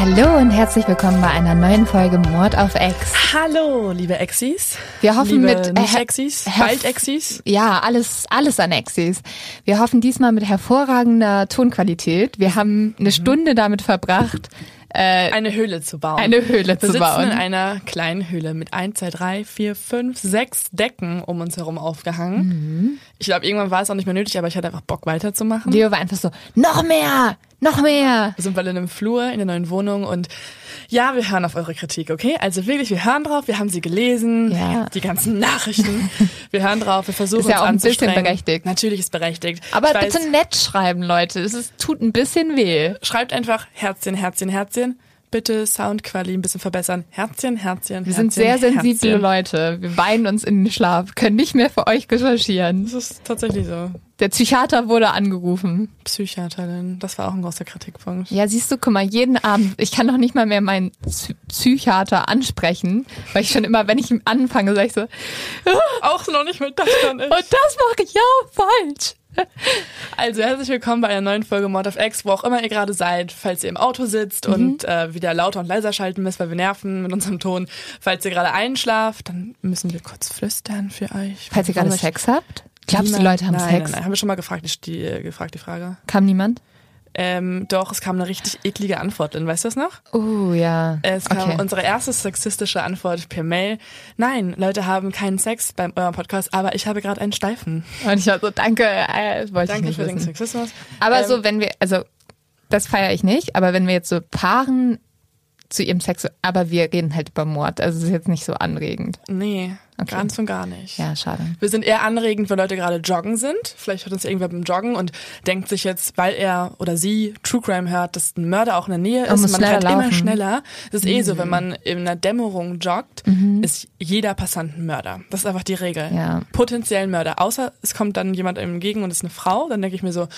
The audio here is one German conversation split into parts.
Hallo und herzlich willkommen bei einer neuen Folge Mord auf X. Hallo, liebe Exis. Wir hoffen liebe mit nicht äh, Exis, Herr- bald Exis. Ja, alles, alles an Exis. Wir hoffen diesmal mit hervorragender Tonqualität. Wir haben eine Stunde damit verbracht, äh, Eine Höhle zu bauen. eine Höhle Wir zu sitzen in bauen. einer kleinen Höhle mit 1, 2, 3, 4, 5, 6 Decken um uns herum aufgehangen. Mhm. Ich glaube, irgendwann war es auch nicht mehr nötig, aber ich hatte einfach Bock weiterzumachen. Leo war einfach so, noch mehr, noch mehr. Wir sind bald in einem Flur in der neuen Wohnung und ja, wir hören auf eure Kritik, okay? Also wirklich, wir hören drauf, wir haben sie gelesen, Ja. die ganzen Nachrichten. Wir hören drauf, wir versuchen Ist ja auch ein bisschen berechtigt. Natürlich ist berechtigt. Aber weiß, bitte nett schreiben, Leute. Es tut ein bisschen weh. schreibt einfach Herzchen, Herzchen, Herzchen. Bitte Soundquali ein bisschen verbessern. Herzchen, Herzchen, Wir sind sehr Herzchen, sensible Herzchen. Leute. Wir weinen uns in den Schlaf, können nicht mehr für euch recherchieren. Das ist tatsächlich so. Der Psychiater wurde angerufen. Psychiaterin, das war auch ein großer Kritikpunkt. Ja, siehst du, guck mal, jeden Abend, ich kann doch nicht mal mehr meinen Psy- Psychiater ansprechen, weil ich schon immer, wenn ich ihm anfange, sage ich so, Auch noch nicht mit das dann ist. und das mache ich ja falsch. Also herzlich willkommen bei einer neuen Folge Mod of X, wo auch immer ihr gerade seid, falls ihr im Auto sitzt Mhm. und äh, wieder lauter und leiser schalten müsst, weil wir nerven mit unserem Ton. Falls ihr gerade einschlaft, dann müssen wir kurz flüstern für euch. Falls ihr gerade Sex habt? Glaubst du, Niemand- Leute haben nein, Sex? Nein, nein, haben wir schon mal gefragt, die, die, äh, gefragt, die Frage. Kam niemand? Ähm, doch, es kam eine richtig eklige Antwort. Denn weißt du das noch? Oh, ja. Es kam okay. unsere erste sexistische Antwort per Mail. Nein, Leute haben keinen Sex beim eurem Podcast, aber ich habe gerade einen Steifen. Und ich war so, danke, äh, wollte Danke ich für nicht den wissen. Sexismus. Aber Ähm, so, wenn wir, also, das feiere ich nicht, aber wenn wir jetzt so Paaren zu ihrem Sex, aber wir reden halt über Mord, also es ist jetzt nicht so anregend. Nee, Okay. ganz und gar nicht. Ja, schade. Wir sind eher anregend, wenn Leute gerade joggen sind. Vielleicht hört uns irgendwer beim Joggen und denkt sich jetzt, weil er oder sie True Crime hört, dass ein Mörder auch in der Nähe ist. muss Man rennt immer schneller. Das ist eh so, wenn man in einer Dämmerung joggt, ist jeder Passant ein Mörder. Das ist einfach die Regel. Ja. Potenziell ein Mörder. Außer es kommt dann jemand entgegen und ist eine Frau, dann denke ich mir so,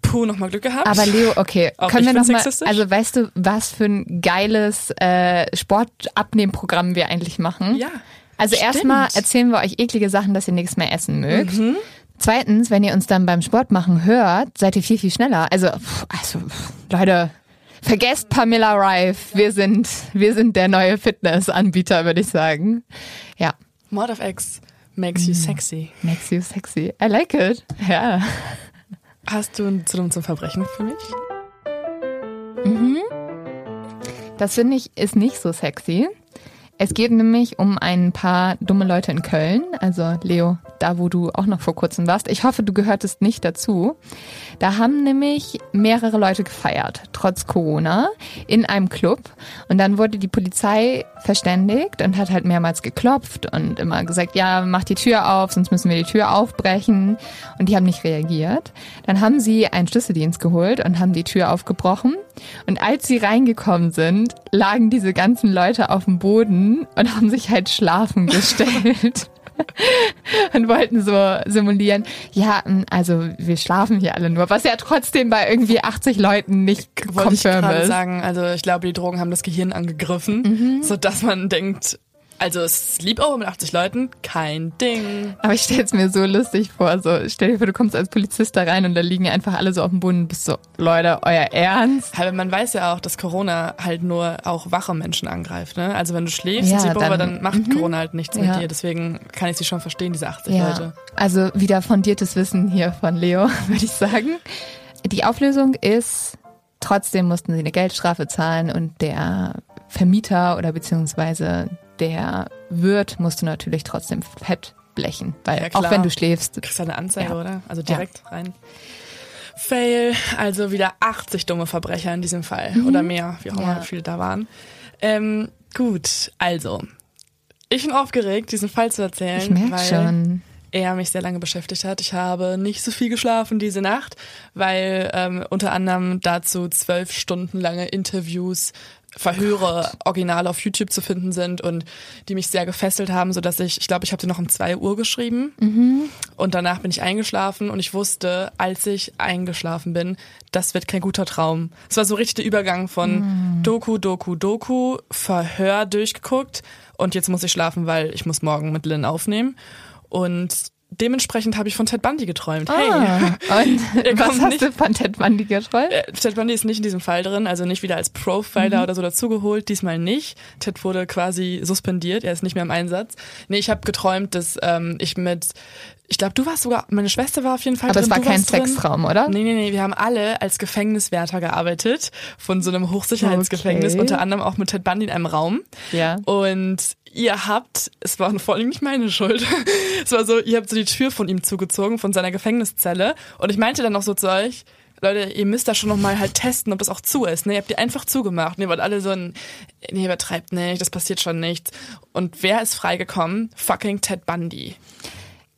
puh, nochmal Glück gehabt. Aber Leo, okay, Auch können wir noch bin mal, sexistisch? also weißt du, was für ein geiles äh, Sportabnehmprogramm wir eigentlich machen? ja. Also Stimmt. erstmal erzählen wir euch eklige Sachen, dass ihr nichts mehr essen mögt. Mhm. Zweitens, wenn ihr uns dann beim Sport machen hört, seid ihr viel, viel schneller. Also, also Leute, vergesst Pamela Rife. Wir sind, wir sind der neue Fitnessanbieter, würde ich sagen. Ja, Mord of X makes you sexy. makes you sexy. I like it. Ja. Hast du ein Zulum zum Verbrechen für mich? Das finde ich ist nicht so sexy. Es geht nämlich um ein paar dumme Leute in Köln. Also Leo, da wo du auch noch vor kurzem warst. Ich hoffe, du gehörtest nicht dazu. Da haben nämlich mehrere Leute gefeiert, trotz Corona, in einem Club. Und dann wurde die Polizei verständigt und hat halt mehrmals geklopft und immer gesagt, ja, mach die Tür auf, sonst müssen wir die Tür aufbrechen. Und die haben nicht reagiert. Dann haben sie einen Schlüsseldienst geholt und haben die Tür aufgebrochen. Und als sie reingekommen sind, lagen diese ganzen Leute auf dem Boden und haben sich halt schlafen gestellt. und wollten so simulieren, ja, also wir schlafen hier alle nur, was ja trotzdem bei irgendwie 80 Leuten nicht Wollte ich confirm gerade ist. sagen, also ich glaube, die Drogen haben das Gehirn angegriffen, Mhm. so dass man denkt, Also Sleepover mit 80 Leuten, kein Ding. Aber ich stelle es mir so lustig vor. So, stell dir vor, du kommst als Polizist da rein und da liegen einfach alle so auf dem Boden und bist so, Leute, euer Ernst? Aber man weiß ja auch, dass Corona halt nur auch wache Menschen angreift. Ne? Also wenn du schläfst Ja, Sleepover, dann- dann, macht Corona halt nichts mit Ja. dir. Deswegen kann ich sie schon verstehen, diese 80 Ja, Leute. also wieder fundiertes Wissen hier von Leo, würde ich sagen. Die Auflösung ist, trotzdem mussten sie eine Geldstrafe zahlen und der Vermieter oder beziehungsweise der Wirt musste natürlich trotzdem fett blechen, weil Ja, auch wenn du schläfst, Du kriegst ja eine Anzeige, Ja. oder? Also direkt rein. Fail, also wieder 80 dumme Verbrecher in diesem Fall. Oder mehr, wie auch immer Mhm. Ja. viele da waren. Ähm, gut, also. Ich bin aufgeregt, diesen Fall zu erzählen. ich weil schon. er mich sehr lange beschäftigt hat. Ich habe nicht so viel geschlafen diese Nacht, weil ähm, unter anderem dazu zwölf Stunden lange Interviews, Verhöre original auf YouTube zu finden sind und die mich sehr gefesselt haben, so dass ich, ich glaube, ich habe die noch um zwei Uhr geschrieben. Und danach bin ich eingeschlafen und ich wusste, als ich eingeschlafen bin, das wird kein guter Traum. Es war so richtig der Übergang von Doku, Doku, Doku, Verhör durchgeguckt und jetzt muss ich schlafen, weil ich muss morgen mit Lynn aufnehmen. Und dementsprechend habe ich von Ted Bundy geträumt. Hey, Ah, und was hast nicht- du von Ted Bundy geträumt? äh, Ted Bundy ist nicht in diesem Fall drin, also nicht wieder als Profiler Mhm. oder so dazugeholt, diesmal nicht. Ted wurde quasi suspendiert, er ist nicht mehr im Einsatz. Nee, ich habe geträumt, dass ähm, ich mit, ich glaube, du warst sogar, meine Schwester war auf jeden Fall Aber drin. es war kein. Sextraum, oder? Nee, nee, nee, wir haben alle als Gefängniswärter gearbeitet, von so einem Hochsicherheitsgefängnis, Okay. unter anderem auch mit Ted Bundy in einem Raum. Ja. Und ihr habt, es war vor allem nicht meine Schuld, es war so, ihr habt so die Tür von ihm zugezogen, von seiner Gefängniszelle. Und ich meinte dann noch so zu euch, Leute, ihr müsst da schon nochmal halt testen, ob das auch zu ist. Ne? Ihr habt die einfach zugemacht. Und ihr wart alle so ein, nee, übertreibt nicht, das passiert schon nicht. Und wer ist freigekommen? Fucking Ted Bundy.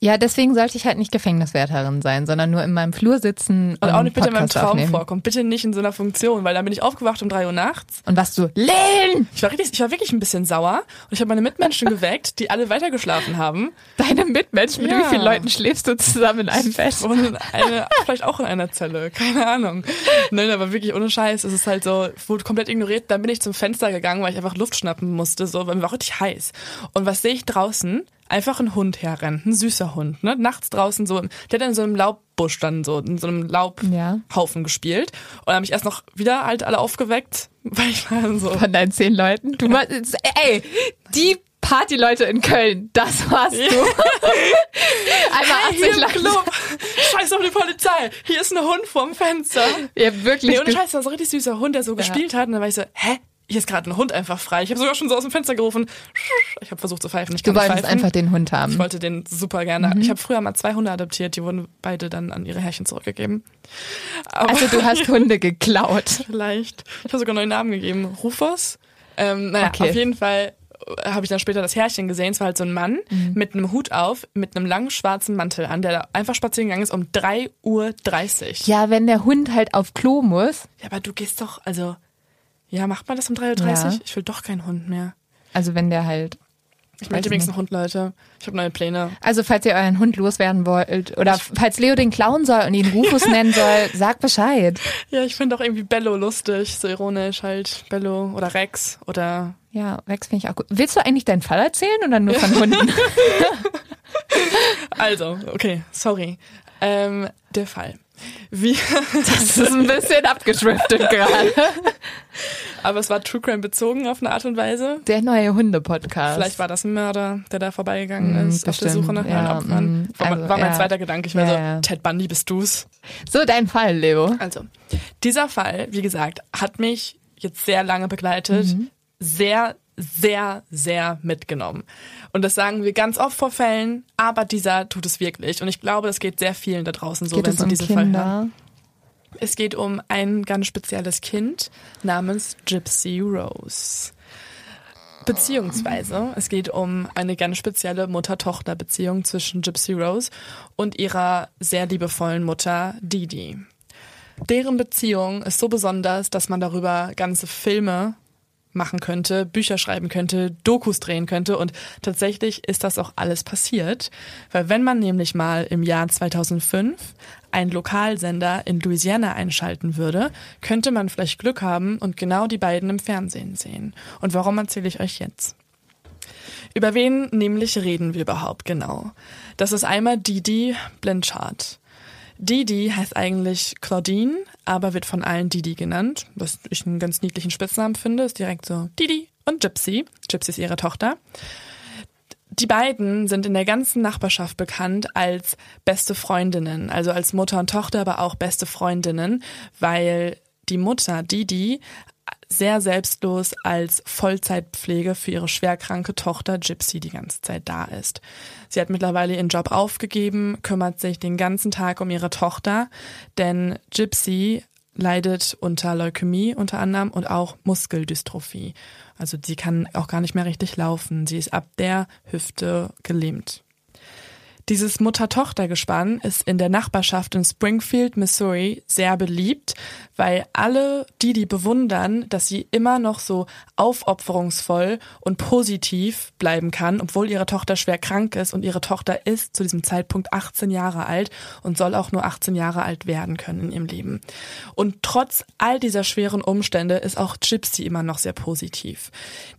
Ja, deswegen sollte ich halt nicht Gefängniswärterin sein, sondern nur in meinem Flur sitzen Und und auch nicht bitte in meinem Podcast Traum aufnehmen. vorkommen. Bitte nicht in so einer Funktion, weil dann bin ich aufgewacht um drei Uhr nachts. Und was du, Lynn, Ich war, richtig, ich war wirklich ein bisschen sauer und ich habe meine Mitmenschen geweckt, die alle weitergeschlafen haben. deine Mitmenschen, mit Ja. wie vielen Leuten schläfst du zusammen in einem Bett? Und in eine, vielleicht auch in einer Zelle, keine Ahnung. Nein, aber wirklich ohne Scheiß. Es ist halt so, wurde komplett ignoriert. Dann bin ich zum Fenster gegangen, weil ich einfach Luft schnappen musste, so, weil mir war richtig heiß. Und was sehe ich draußen? Einfach ein Hund herrennen, ein süßer Hund, ne? Nachts draußen so, der hat in so einem Laubbusch dann so, in so einem Laubhaufen Ja. gespielt. Und dann habe ich erst noch wieder halt alle aufgeweckt, weil ich war so, Von deinen zehn Leuten? Du meinst, ey, die Partyleute in Köln, das warst du. Einmal hey, 80 hier im Leute. Club, scheiß auf die Polizei, hier ist ein Hund vorm Fenster. Ja, wirklich. Nee, ge- Scheiß, das war so ein richtig süßer Hund, der so gespielt hat. Und dann war ich so, hä? Hier ist gerade ein Hund einfach frei. Ich habe sogar schon so aus dem Fenster gerufen. Ich habe versucht zu pfeifen. Ich Du wolltest pfeifen. einfach den Hund ich haben. wollte den super gerne. Ich habe früher mal zwei Hunde adoptiert, die wurden beide dann an ihre Herrchen zurückgegeben. Aber Also du hast Hunde geklaut. vielleicht. Ich habe sogar einen neuen Namen gegeben. Rufus. Ähm, naja, Okay. auf jeden Fall habe ich dann später das Herrchen gesehen. Es war halt so ein Mann Mhm. mit einem Hut auf, mit einem langen schwarzen Mantel an, der da einfach spazieren gegangen ist um 3.30 Uhr. Ja, wenn der Hund halt auf Klo muss, Ja, aber du gehst doch, also, ja, macht man das um 3.30 Uhr? Ja. Ich will doch keinen Hund mehr. also wenn der halt Ich möchte ich übrigens einen Hund, Leute. Ich habe neue Pläne. Also falls ihr euren Hund loswerden wollt oder falls Leo den klauen soll und ihn Rufus nennen soll, sagt Bescheid. Ja, ich finde auch irgendwie Bello lustig, so ironisch halt. Bello oder Rex oder. Ja, Rex finde ich auch gut. Willst du eigentlich deinen Fall erzählen oder nur von Hunden? Also, okay, sorry. Ähm, der Fall. Wir, Das ist ein bisschen abgeschriftet gerade. aber es war True Crime bezogen auf eine Art und Weise. Der neue Hunde-Podcast. Vielleicht war das ein Mörder, der da vorbeigegangen Mm, ist, auf der bestimmt, Suche nach ja, neuen Opfern. mm, War, also, war mein ja. zweiter Gedanke. Ich war Ja, so, ja. Ted Bundy, bist du's? So, dein Fall, Leo. Also, dieser Fall, wie gesagt, hat mich jetzt sehr lange begleitet, Mhm. sehr, sehr, sehr mitgenommen. Und das sagen wir ganz oft vor Fällen, aber dieser tut es wirklich. Und ich glaube, das geht sehr vielen da draußen so, Geht wenn es sie um diesen Fall hören. Kinder? Es geht um ein ganz spezielles Kind namens Gypsy Rose. Beziehungsweise, es geht um eine ganz spezielle Mutter-Tochter-Beziehung zwischen Gypsy Rose und ihrer sehr liebevollen Mutter Didi. Deren Beziehung ist so besonders, dass man darüber ganze Filme machen könnte, Bücher schreiben könnte, Dokus drehen könnte und tatsächlich ist das auch alles passiert, weil wenn man nämlich mal im Jahr 2005 einen Lokalsender in Louisiana einschalten würde, könnte man vielleicht Glück haben und genau die beiden im Fernsehen sehen. Und warum erzähle ich euch jetzt? Über wen nämlich reden wir überhaupt genau? Das ist einmal Didi Blanchard. Didi heißt eigentlich Claudine, aber wird von allen Didi genannt, was ich einen ganz niedlichen Spitznamen finde, ist direkt so Didi und Gypsy. Gypsy ist ihre Tochter. Die beiden sind in der ganzen Nachbarschaft bekannt als beste Freundinnen, also als Mutter und Tochter, aber auch beste Freundinnen, weil die Mutter, Didi, sehr selbstlos als Vollzeitpflege für ihre schwerkranke Tochter Gypsy die ganze Zeit da ist. Sie hat mittlerweile ihren Job aufgegeben, kümmert sich den ganzen Tag um ihre Tochter, denn Gypsy leidet unter Leukämie unter anderem und auch Muskeldystrophie. Also sie kann auch gar nicht mehr richtig laufen. Sie ist ab der Hüfte gelähmt. Dieses Mutter-Tochter-Gespann ist in der Nachbarschaft in Springfield, Missouri sehr beliebt, weil alle die, die bewundern, dass sie immer noch so aufopferungsvoll und positiv bleiben kann, obwohl ihre Tochter schwer krank ist und ihre Tochter ist zu diesem Zeitpunkt 18 Jahre alt und soll auch nur 18 Jahre alt werden können in ihrem Leben. Und trotz all dieser schweren Umstände ist auch Gypsy immer noch sehr positiv.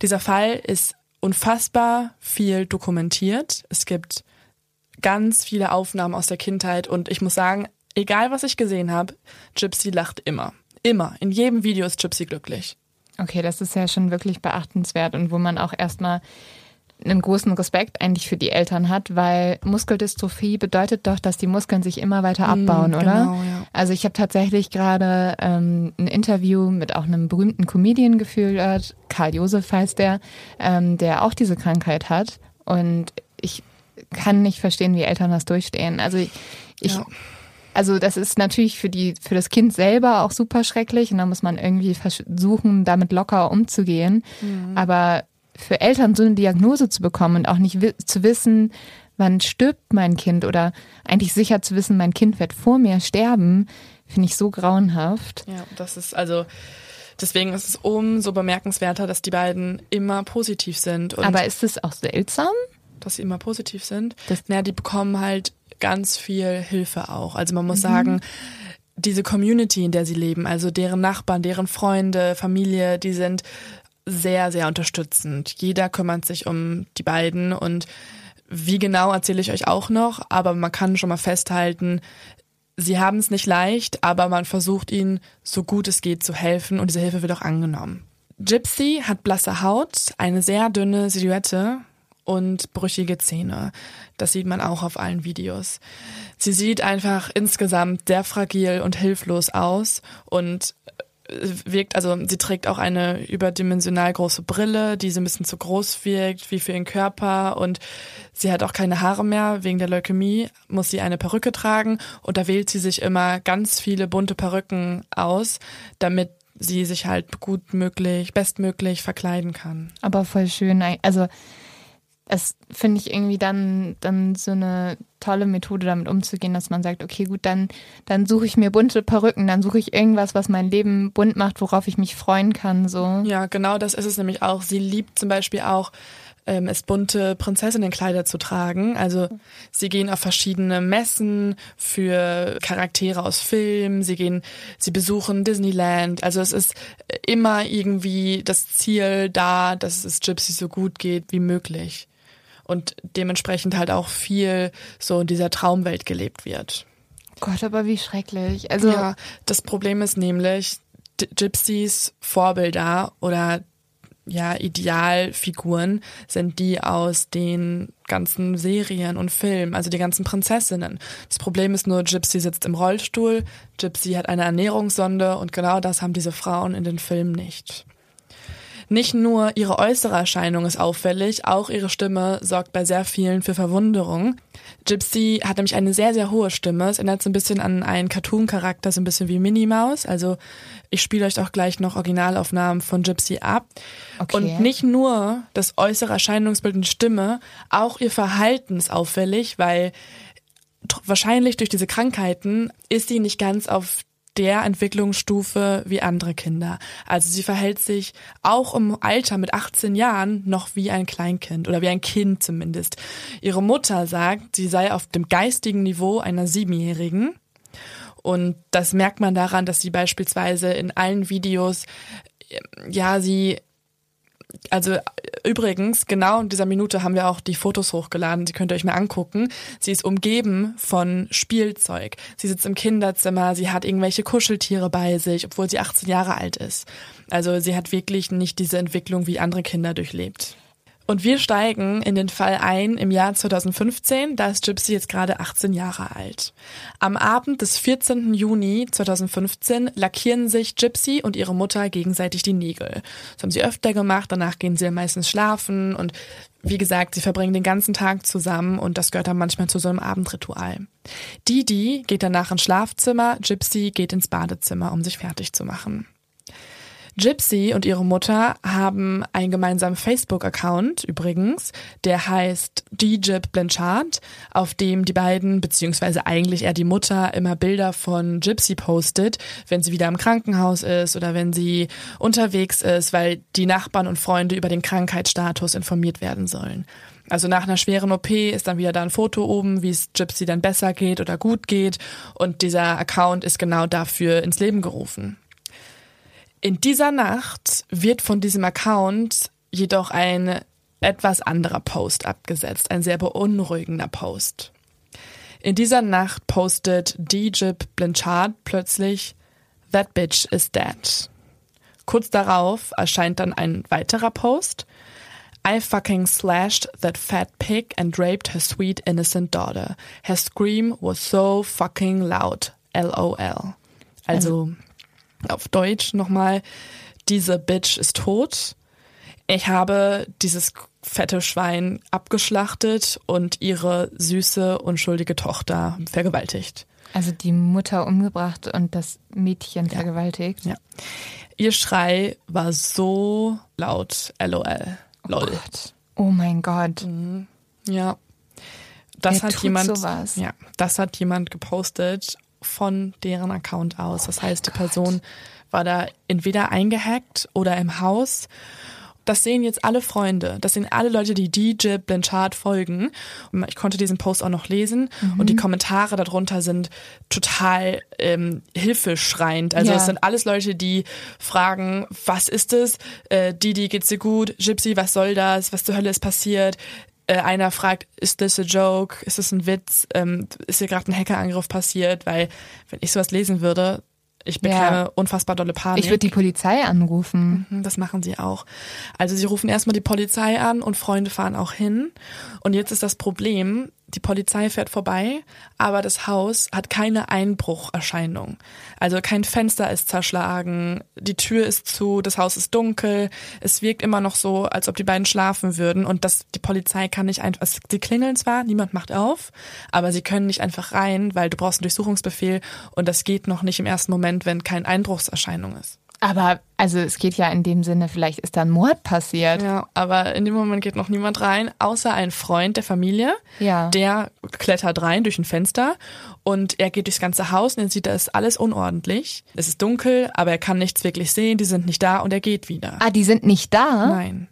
Dieser Fall ist unfassbar viel dokumentiert. Es gibt ganz viele Aufnahmen aus der Kindheit und ich muss sagen, egal was ich gesehen habe, Gypsy lacht immer. Immer. In jedem Video ist Gypsy glücklich. Okay, das ist ja schon wirklich beachtenswert und wo man auch erstmal einen großen Respekt eigentlich für die Eltern hat, weil Muskeldystrophie bedeutet doch, dass die Muskeln sich immer weiter mm, abbauen, mm, oder? Genau, ja. Also ich habe tatsächlich gerade ähm, ein Interview mit auch einem berühmten Comedian geführt, Karl Josef heißt der, ähm, der auch diese Krankheit hat. Und ich kann nicht verstehen, wie Eltern das durchstehen. Also ich, ja. also das ist natürlich für die, für das Kind selber auch super schrecklich und da muss man irgendwie versuchen, damit locker umzugehen. Mhm. Aber für Eltern so eine Diagnose zu bekommen und auch nicht zu wissen, wann stirbt mein Kind oder eigentlich sicher zu wissen, mein Kind wird vor mir sterben, finde ich so grauenhaft. Ja, das ist also deswegen ist es umso bemerkenswerter, dass die beiden immer positiv sind. Aber ist es auch seltsam? Dass sie immer positiv sind. Das naja, die bekommen halt ganz viel Hilfe auch. Also man muss mhm. sagen, diese Community, in der sie leben, also deren Nachbarn, deren Freunde, Familie, die sind sehr, sehr unterstützend. Jeder kümmert sich um die beiden und wie genau erzähle ich euch auch noch, aber man kann schon mal festhalten, sie haben es nicht leicht, aber man versucht ihnen so gut es geht zu helfen und diese Hilfe wird auch angenommen. Gypsy hat blasse Haut, eine sehr dünne Silhouette, und brüchige Zähne. Das sieht man auch auf allen Videos. Sie sieht einfach insgesamt sehr fragil und hilflos aus und äh, wirkt, also sie trägt auch eine überdimensional große Brille, die so ein bisschen zu groß wirkt, wie für ihren Körper und sie hat auch keine Haare mehr. Wegen der Leukämie muss sie eine Perücke tragen und da wählt sie sich immer ganz viele bunte Perücken aus, damit sie sich halt gut möglich, bestmöglich verkleiden kann. Aber voll schön, also es finde ich irgendwie dann, dann so eine tolle Methode, damit umzugehen, dass man sagt, okay, gut, dann, dann suche ich mir bunte Perücken, dann suche ich irgendwas, was mein Leben bunt macht, worauf ich mich freuen kann, so. Ja, genau, das ist es nämlich auch. Sie liebt zum Beispiel auch, ähm, es bunte Prinzessinnenkleider zu tragen. Also sie gehen auf verschiedene Messen für Charaktere aus Filmen, sie gehen, sie besuchen Disneyland. Also es ist immer irgendwie das Ziel da, dass es Gypsy so gut geht wie möglich und dementsprechend halt auch viel so in dieser Traumwelt gelebt wird. Gott, aber wie schrecklich. Also ja, das Problem ist nämlich Gypsies Vorbilder oder ja, Idealfiguren sind die aus den ganzen Serien und Filmen, also die ganzen Prinzessinnen. Das Problem ist nur, Gypsy sitzt im Rollstuhl, Gypsy hat eine Ernährungssonde und genau das haben diese Frauen in den Filmen nicht. Nicht nur ihre äußere Erscheinung ist auffällig, auch ihre Stimme sorgt bei sehr vielen für Verwunderung. Gypsy hat nämlich eine sehr, sehr hohe Stimme. Es erinnert so ein bisschen an einen Cartoon-Charakter, so ein bisschen wie Minnie Maus. Also ich spiele euch auch gleich noch Originalaufnahmen von Gypsy ab. Okay. Und nicht nur das äußere Erscheinungsbild und Stimme, auch ihr Verhalten ist auffällig, weil wahrscheinlich durch diese Krankheiten ist sie nicht ganz auf der Entwicklungsstufe wie andere Kinder. Also sie verhält sich auch im Alter mit 18 Jahren noch wie ein Kleinkind oder wie ein Kind zumindest. Ihre Mutter sagt, sie sei auf dem geistigen Niveau einer Siebenjährigen. Und das merkt man daran, dass sie beispielsweise in allen Videos, ja, sie Also übrigens, genau in dieser Minute haben wir auch die Fotos hochgeladen. Sie könnt ihr euch mal angucken. Sie ist umgeben von Spielzeug. Sie sitzt im Kinderzimmer, sie hat irgendwelche Kuscheltiere bei sich, obwohl sie 18 Jahre alt ist. Also sie hat wirklich nicht diese Entwicklung wie andere Kinder durchlebt. Und wir steigen in den Fall ein im Jahr 2015, da ist Gypsy jetzt gerade 18 Jahre alt. Am Abend des 14. Juni 2015 lackieren sich Gypsy und ihre Mutter gegenseitig die Nägel. Das haben sie öfter gemacht, danach gehen sie meistens schlafen und wie gesagt, sie verbringen den ganzen Tag zusammen und das gehört dann manchmal zu so einem Abendritual. Didi geht danach ins Schlafzimmer, Gypsy geht ins Badezimmer, um sich fertig zu machen. Gypsy und ihre Mutter haben einen gemeinsamen Facebook-Account übrigens, der heißt DJip Blanchard, auf dem die beiden, beziehungsweise eigentlich eher die Mutter, immer Bilder von Gypsy postet, wenn sie wieder im Krankenhaus ist oder wenn sie unterwegs ist, weil die Nachbarn und Freunde über den Krankheitsstatus informiert werden sollen. Also nach einer schweren OP ist dann wieder da ein Foto oben, wie es Gypsy dann besser geht oder gut geht. Und dieser Account ist genau dafür ins Leben gerufen. In dieser Nacht wird von diesem Account jedoch ein etwas anderer Post abgesetzt, ein sehr beunruhigender Post. In dieser Nacht postet Djib Blanchard plötzlich That bitch is dead. Kurz darauf erscheint dann ein weiterer Post. I fucking slashed that fat pig and raped her sweet innocent daughter. Her scream was so fucking loud. LOL. Also, also auf Deutsch nochmal, diese Bitch ist tot. Ich habe dieses fette Schwein abgeschlachtet und ihre süße, unschuldige Tochter vergewaltigt. Also die Mutter umgebracht und das Mädchen ja. vergewaltigt. Ja. Ihr Schrei war so laut, lol. Lol. Oh, oh mein Gott. Mhm. Ja. Das Wer hat jemand, sowas? ja, das hat jemand gepostet von deren Account aus. Das oh heißt, die Person war da entweder eingehackt oder im Haus. Das sehen jetzt alle Freunde. Das sehen alle Leute, die DJ Blanchard folgen. Ich konnte diesen Post auch noch lesen. Mhm. Und die Kommentare darunter sind total ähm, hilfeschreiend. Also es sind alles Leute, die fragen, was ist es? Äh, Didi, geht's dir gut? Gypsy, was soll das? Was zur Hölle ist passiert? Äh, einer fragt, ist das a joke? Ist das ein Witz? Ähm, ist hier gerade ein Hackerangriff passiert? Weil, wenn ich sowas lesen würde, ich bekäme ja. unfassbar dolle Panik. Ich würde die Polizei anrufen. Mhm, das machen sie auch. Also sie rufen erstmal die Polizei an und Freunde fahren auch hin. Und jetzt ist das Problem, die Polizei fährt vorbei, aber das Haus hat keine Einbrucherscheinung. Also kein Fenster ist zerschlagen, die Tür ist zu, das Haus ist dunkel. Es wirkt immer noch so, als ob die beiden schlafen würden und das, die Polizei kann nicht einfach, also sie klingeln zwar, niemand macht auf, aber sie können nicht einfach rein, weil du brauchst einen Durchsuchungsbefehl und das geht noch nicht im ersten Moment, wenn kein Einbruchserscheinung ist. Aber also es geht ja in dem Sinne, vielleicht ist da ein Mord passiert. Ja, aber in dem Moment geht noch niemand rein, außer ein Freund der Familie. Ja. Der klettert rein durch ein Fenster und er geht durchs ganze Haus und er sieht, da ist alles unordentlich. Es ist dunkel, aber er kann nichts wirklich sehen, die sind nicht da und er geht wieder. Ah, die sind nicht da? Nein.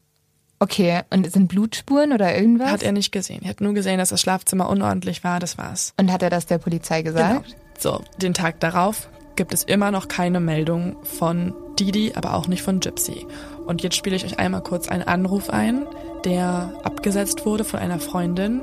Okay, und sind Blutspuren oder irgendwas? Hat er nicht gesehen. Er hat nur gesehen, dass das Schlafzimmer unordentlich war, das war's. Und hat er das der Polizei gesagt? Genau. So, den Tag darauf gibt es immer noch keine Meldung von Didi, aber auch nicht von Gypsy. Und jetzt spiele ich euch einmal kurz einen Anruf ein, der abgesetzt wurde von einer Freundin.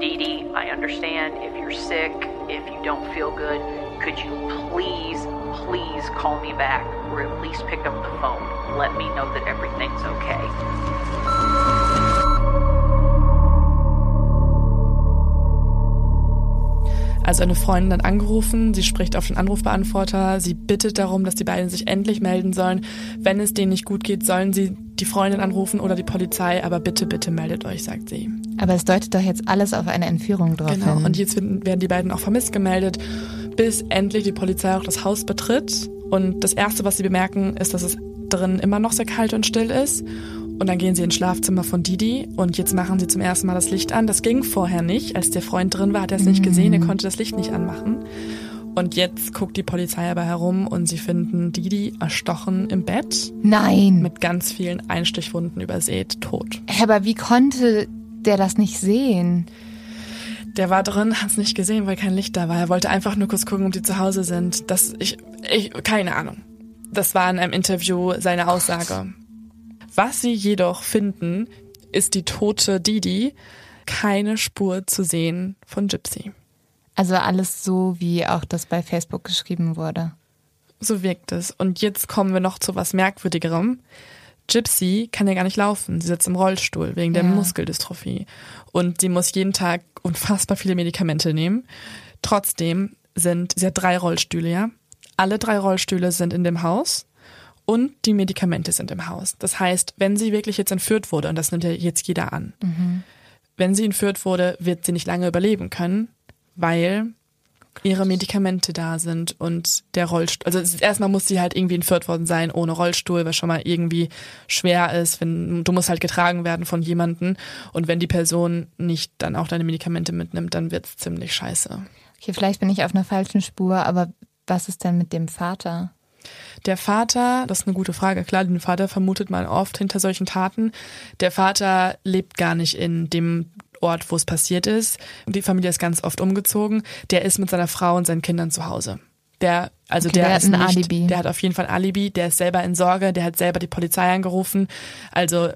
Didi, I understand if you're sick, if you don't feel good, could you please, please call me back or at least pick up the phone. Let me know that everything's okay. Also eine Freundin hat angerufen, sie spricht auf den Anrufbeantworter, sie bittet darum, dass die beiden sich endlich melden sollen. Wenn es denen nicht gut geht, sollen sie die Freundin anrufen oder die Polizei, aber bitte, bitte meldet euch, sagt sie. Aber es deutet doch jetzt alles auf eine Entführung drauf Genau, hin. und jetzt werden die beiden auch vermisst gemeldet, bis endlich die Polizei auch das Haus betritt. Und das Erste, was sie bemerken, ist, dass es drin immer noch sehr kalt und still ist. Und dann gehen sie ins Schlafzimmer von Didi und jetzt machen sie zum ersten Mal das Licht an. Das ging vorher nicht. Als der Freund drin war, hat er es nicht gesehen. Er konnte das Licht nicht anmachen. Und jetzt guckt die Polizei aber herum und sie finden Didi erstochen im Bett. Nein. Mit ganz vielen Einstichwunden übersät, tot. Aber wie konnte der das nicht sehen? Der war drin, hat's nicht gesehen, weil kein Licht da war. Er wollte einfach nur kurz gucken, ob die zu Hause sind. Das, ich, ich, keine Ahnung. Das war in einem Interview seine Aussage. Was sie jedoch finden, ist die tote Didi. Keine Spur zu sehen von Gypsy. Also alles so, wie auch das bei Facebook geschrieben wurde. So wirkt es. Und jetzt kommen wir noch zu was Merkwürdigerem. Gypsy kann ja gar nicht laufen. Sie sitzt im Rollstuhl wegen der Ja. Muskeldystrophie. Und sie muss jeden Tag unfassbar viele Medikamente nehmen. Trotzdem sind, sie hat drei Rollstühle, ja. Alle drei Rollstühle sind in dem Haus und die Medikamente sind im Haus. Das heißt, wenn sie wirklich jetzt entführt wurde, und das nimmt ja jetzt jeder an, wenn sie entführt wurde, wird sie nicht lange überleben können, weil ihre Medikamente da sind und der Rollstuhl. Also es ist- erstmal muss sie halt irgendwie entführt worden sein ohne Rollstuhl, was schon mal irgendwie schwer ist, wenn du musst halt getragen werden von jemandem und wenn die Person nicht dann auch deine Medikamente mitnimmt, dann wird's ziemlich scheiße. Okay, vielleicht bin ich auf einer falschen Spur, aber was ist denn mit dem Vater? Der Vater, das ist eine gute Frage. Klar, den Vater vermutet man oft hinter solchen Taten. Der Vater lebt gar nicht in dem Ort, wo es passiert ist. Die Familie ist ganz oft umgezogen. Der ist mit seiner Frau und seinen Kindern zu Hause. Der, also Okay, der, der hat ist ein nicht, Alibi. der hat auf jeden Fall ein Alibi. Der ist selber in Sorge. Der hat selber die Polizei angerufen. Also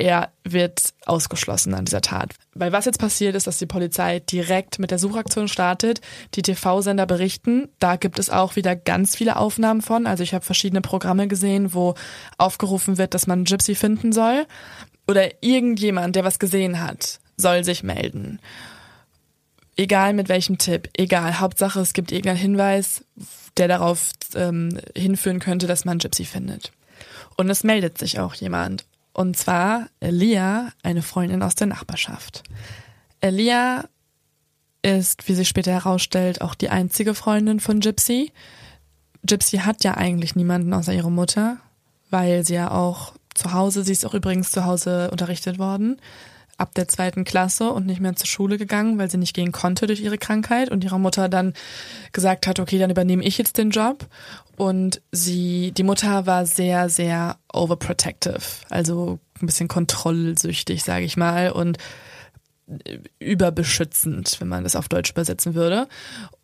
er wird ausgeschlossen an dieser Tat. Weil was jetzt passiert ist, dass die Polizei direkt mit der Suchaktion startet, die TV-Sender berichten, da gibt es auch wieder ganz viele Aufnahmen von. Also ich habe verschiedene Programme gesehen, wo aufgerufen wird, dass man Gypsy finden soll. Oder irgendjemand, der was gesehen hat, soll sich melden. Egal mit welchem Tipp, egal. Hauptsache, es gibt irgendeinen Hinweis, der darauf ähm, hinführen könnte, dass man Gypsy findet. Und es meldet sich auch jemand. Und zwar Elia, eine Freundin aus der Nachbarschaft. Elia ist, wie sich später herausstellt, auch die einzige Freundin von Gypsy. Gypsy hat ja eigentlich niemanden außer ihrer Mutter, weil sie ja auch zu Hause, sie ist auch übrigens zu Hause unterrichtet worden, ab der zweiten Klasse und nicht mehr zur Schule gegangen, weil sie nicht gehen konnte durch ihre Krankheit und ihre Mutter dann gesagt hat, okay, dann übernehme ich jetzt den Job. Und sie, die Mutter war sehr, sehr overprotective, also ein bisschen kontrollsüchtig, sage ich mal, und überbeschützend, wenn man das auf Deutsch übersetzen würde.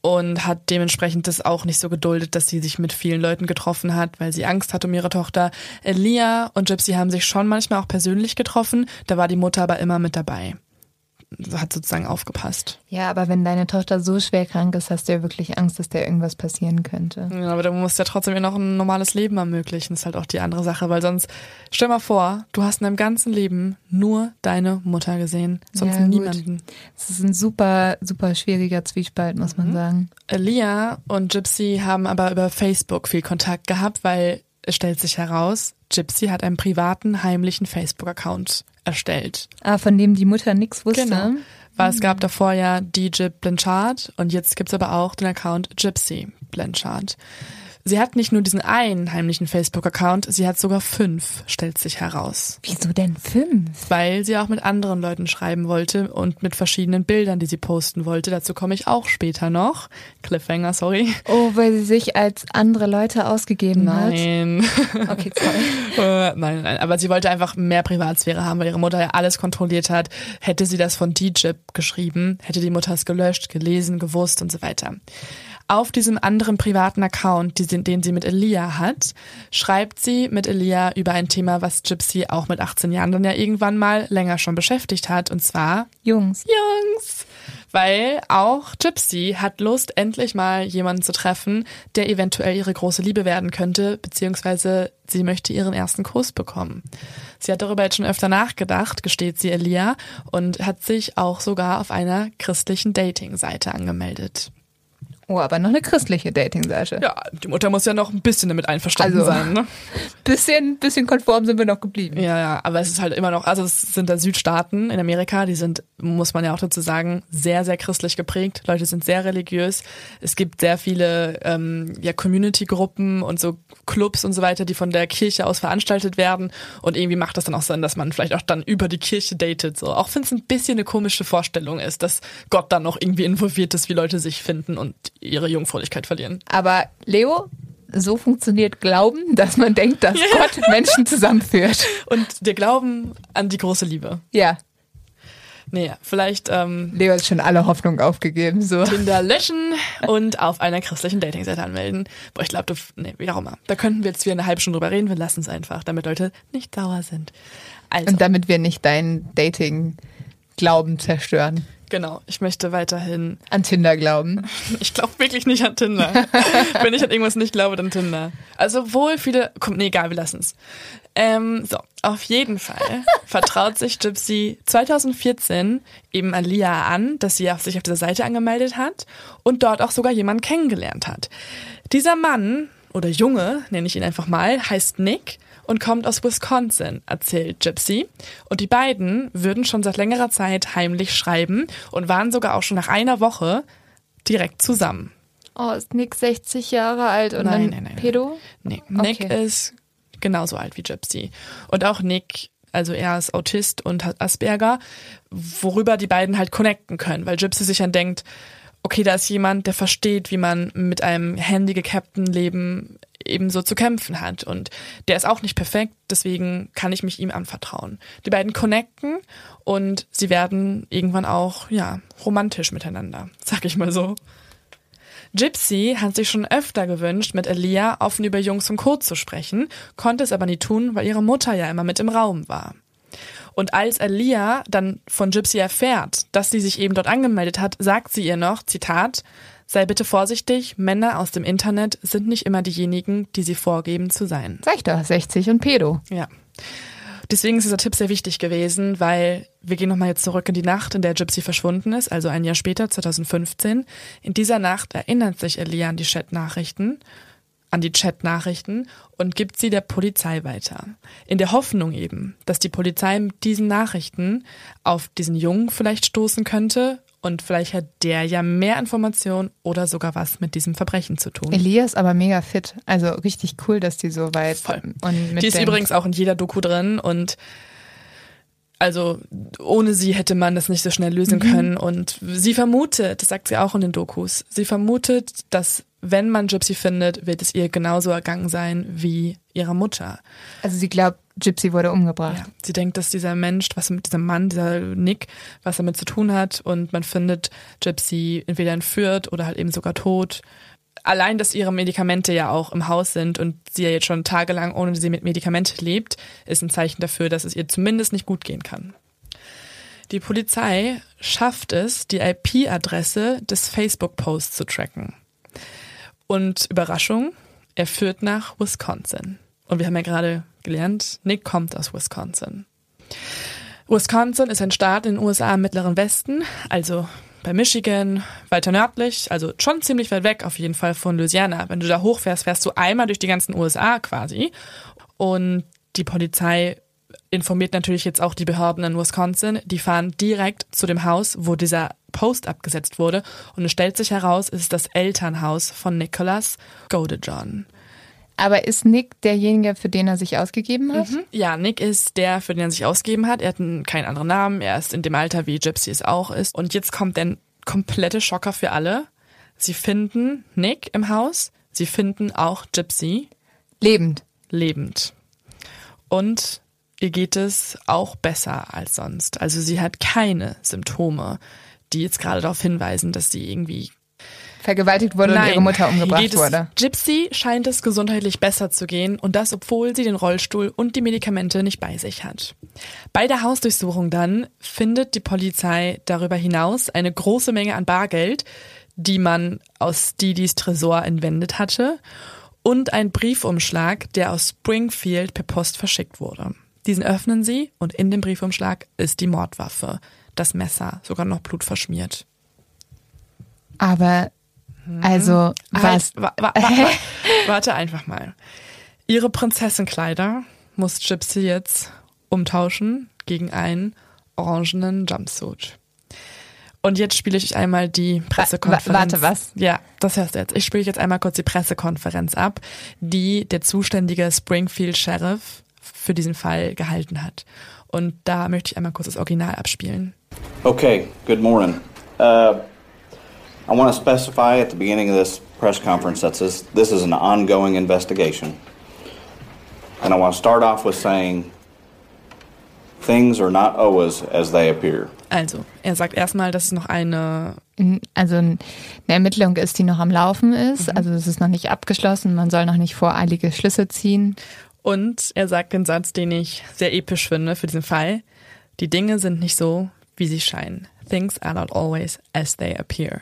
Und hat dementsprechend das auch nicht so geduldet, dass sie sich mit vielen Leuten getroffen hat, weil sie Angst hat um ihre Tochter. Elia und Gypsy haben sich schon manchmal auch persönlich getroffen, da war die Mutter aber immer mit dabei. Hat sozusagen aufgepasst. Ja, aber wenn deine Tochter so schwer krank ist, hast du ja wirklich Angst, dass dir irgendwas passieren könnte. Ja, aber du musst ja trotzdem ihr noch ein normales Leben ermöglichen. Das ist halt auch die andere Sache, weil sonst, stell mal vor, du hast in deinem ganzen Leben nur deine Mutter gesehen, sonst Ja, niemanden. Es ist ein super, super schwieriger Zwiespalt, muss man sagen. Elia und Gypsy haben aber über Facebook viel Kontakt gehabt, weil es stellt sich heraus, Gypsy hat einen privaten, heimlichen Facebook-Account erstellt. Ah, von dem die Mutter nichts wusste. Genau. Weil es gab davor ja DJ Blanchard und jetzt gibt's aber auch den Account Gypsy Blanchard. Sie hat nicht nur diesen einen heimlichen Facebook-Account, sie hat sogar fünf, stellt sich heraus. Wieso denn fünf? Weil sie auch mit anderen Leuten schreiben wollte und mit verschiedenen Bildern, die sie posten wollte. Dazu komme ich auch später noch. Cliffhanger, sorry. Oh, weil sie sich als andere Leute ausgegeben Nein. hat. Okay, sorry. Äh, nein, nein, aber sie wollte einfach mehr Privatsphäre haben, weil ihre Mutter ja alles kontrolliert hat. Hätte sie das von DJIP geschrieben, hätte die Mutter es gelöscht, gelesen, gewusst und so weiter. Auf diesem anderen privaten Account, den sie mit Elia hat, schreibt sie mit Elia über ein Thema, was Gypsy auch mit 18 Jahren dann ja irgendwann mal länger schon beschäftigt hat, und zwar Jungs. Jungs. Weil auch Gypsy hat Lust, endlich mal jemanden zu treffen, der eventuell ihre große Liebe werden könnte, beziehungsweise sie möchte ihren ersten Kuss bekommen. Sie hat darüber jetzt schon öfter nachgedacht, gesteht sie Elia, und hat sich auch sogar auf einer christlichen Dating-Seite angemeldet. Oh, aber noch eine christliche Dating-Seite. Ja, die Mutter muss ja noch ein bisschen damit einverstanden Also- sein, ne? Bisschen, bisschen konform sind wir noch geblieben. Ja, ja, aber es ist halt immer noch, also es sind da Südstaaten in Amerika, die sind, muss man ja auch dazu sagen, sehr, sehr christlich geprägt. Leute sind sehr religiös. Es gibt sehr viele ähm, ja, Community-Gruppen und so Clubs und so weiter, die von der Kirche aus veranstaltet werden. Und irgendwie macht das dann auch Sinn, dass man vielleicht auch dann über die Kirche datet. So. Auch wenn es ein bisschen eine komische Vorstellung ist, dass Gott dann noch irgendwie involviert ist, wie Leute sich finden und ihre Jungfräulichkeit verlieren. Aber Leo, so funktioniert Glauben, dass man denkt, dass Gott Menschen zusammenführt. Und der Glauben an die große Liebe. Ja. Nee, vielleicht ähm, Leo hat schon alle Hoffnung aufgegeben. So. Tinder löschen und auf einer christlichen Datingseite anmelden. Boah, ich glaube, du, nee, wie auch immer. Da könnten wir jetzt wieder eine halbe Stunde drüber reden. Wir lassen es einfach, damit Leute nicht sauer sind. Also, Und damit wir nicht deinen Dating-Glauben zerstören. Genau. Ich möchte weiterhin An Tinder glauben. Ich glaube wirklich nicht an Tinder. Wenn ich an irgendwas nicht glaube, dann Tinder. Also wohl viele. Komm, nee, egal, wir lassen's. Ähm, so, auf jeden Fall vertraut sich Gypsy 2014 eben Alia an, dass sie sich auf dieser Seite angemeldet hat und dort auch sogar jemanden kennengelernt hat. Dieser Mann oder Junge, nenne ich ihn einfach mal, heißt Nick und kommt aus Wisconsin, erzählt Gypsy. Und die beiden würden schon seit längerer Zeit heimlich schreiben und waren sogar auch schon nach einer Woche direkt zusammen. Oh, ist Nick 60 Jahre alt und Nein, dann nein, nein, nein. Pedo? Nee, Nick Okay. ist genauso alt wie Gypsy. Und auch Nick, also er ist Autist und hat Asperger, worüber die beiden halt connecten können, weil Gypsy sich dann denkt, okay, da ist jemand, der versteht, wie man mit einem handicapten Leben ebenso zu kämpfen hat. Und der ist auch nicht perfekt, deswegen kann ich mich ihm anvertrauen. Die beiden connecten und sie werden irgendwann auch, ja, romantisch miteinander, sag ich mal so. Gypsy hat sich schon öfter gewünscht, mit Elia offen über Jungs und Co. zu sprechen, konnte es aber nie tun, weil ihre Mutter ja immer mit im Raum war. Und als Elia dann von Gypsy erfährt, dass sie sich eben dort angemeldet hat, sagt sie ihr noch, Zitat, sei bitte vorsichtig, Männer aus dem Internet sind nicht immer diejenigen, die sie vorgeben zu sein. Sag ich doch, 60 und Pedo. Ja. Deswegen ist dieser Tipp sehr wichtig gewesen, weil wir gehen nochmal jetzt zurück in die Nacht, in der Gypsy verschwunden ist, also ein Jahr später, 2015. In dieser Nacht erinnert sich Elia an die Chatnachrichten, an die Chatnachrichten und gibt sie der Polizei weiter. In der Hoffnung eben, dass die Polizei mit diesen Nachrichten auf diesen Jungen vielleicht stoßen könnte und vielleicht hat der ja mehr Informationen oder sogar was mit diesem Verbrechen zu tun. Elias aber mega fit. Also richtig cool, dass die so weit Voll. und mit Die ist übrigens auch in jeder Doku drin und also ohne sie hätte man das nicht so schnell lösen können. Und sie vermutet, das sagt sie auch in den Dokus, sie vermutet, dass wenn man Gypsy findet, wird es ihr genauso ergangen sein wie ihrer Mutter. Also sie glaubt, Gypsy wurde umgebracht. Ja, sie denkt, dass dieser Mensch, was mit diesem Mann, dieser Nick, was damit zu tun hat und man findet Gypsy entweder entführt oder halt eben sogar tot. Allein, dass ihre Medikamente ja auch im Haus sind und sie ja jetzt schon tagelang ohne sie mit Medikamente lebt, ist ein Zeichen dafür, dass es ihr zumindest nicht gut gehen kann. Die Polizei schafft es, die IP-Adresse des Facebook-Posts zu tracken. Und Überraschung, er führt nach Wisconsin. Und wir haben ja gerade gelernt, Nick kommt aus Wisconsin. Wisconsin ist ein Staat in den USA im mittleren Westen, also bei Michigan, weiter nördlich, also schon ziemlich weit weg auf jeden Fall von Louisiana. Wenn du da hochfährst, fährst du einmal durch die ganzen USA quasi. Und die Polizei informiert natürlich jetzt auch die Behörden in Wisconsin. Die fahren direkt zu dem Haus, wo dieser Post abgesetzt wurde. Und es stellt sich heraus, es ist das Elternhaus von Nicholas Godejohn. Aber ist Nick derjenige, für den er sich ausgegeben hat? Ja, Nick ist der, für den er sich ausgegeben hat. Er hat einen- keinen anderen Namen. Er ist in dem Alter, wie Gypsy es auch ist. Und jetzt kommt der komplette Schocker für alle. Sie finden Nick im Haus. Sie finden auch Gypsy Lebend. lebend. Und ihr geht es auch besser als sonst. Also sie hat keine Symptome, die jetzt gerade darauf hinweisen, dass sie irgendwie Vergewaltigt wurde und ihre Mutter umgebracht geht es, wurde. Gypsy scheint es gesundheitlich besser zu gehen und das, obwohl sie den Rollstuhl und die Medikamente nicht bei sich hat. Bei der Hausdurchsuchung dann findet die Polizei darüber hinaus eine große Menge an Bargeld, die man aus Didis Tresor entwendet hatte und ein Briefumschlag, der aus Springfield per Post verschickt wurde. Diesen öffnen sie und in dem Briefumschlag ist die Mordwaffe, das Messer, sogar noch blutverschmiert. Aber, also, was? Halt, wa wa wa warte einfach mal. Ihre Prinzessenkleider muss Gypsy jetzt umtauschen gegen einen orangenen Jumpsuit. Und jetzt spiele ich einmal die Pressekonferenz. wa- warte, was? Ja, das hörst du jetzt. Ich spiele jetzt einmal kurz die Pressekonferenz ab, die der zuständige Springfield Sheriff für diesen Fall gehalten hat. Und da möchte ich einmal kurz das Original abspielen. Okay, good morning. Uh, I want to specify at the beginning of this press conference that this, this is an ongoing investigation. And I want to start off with saying things are not always as they appear. Also, er sagt erstmal, dass es noch eine Also eine Ermittlung ist, die noch am Laufen ist. Also es ist noch nicht abgeschlossen. Man soll noch nicht voreilige Schlüsse ziehen. und er sagt den Satz, den ich sehr episch finde für diesen Fall. Die Dinge sind nicht so, wie sie scheinen. Things are not always as they appear.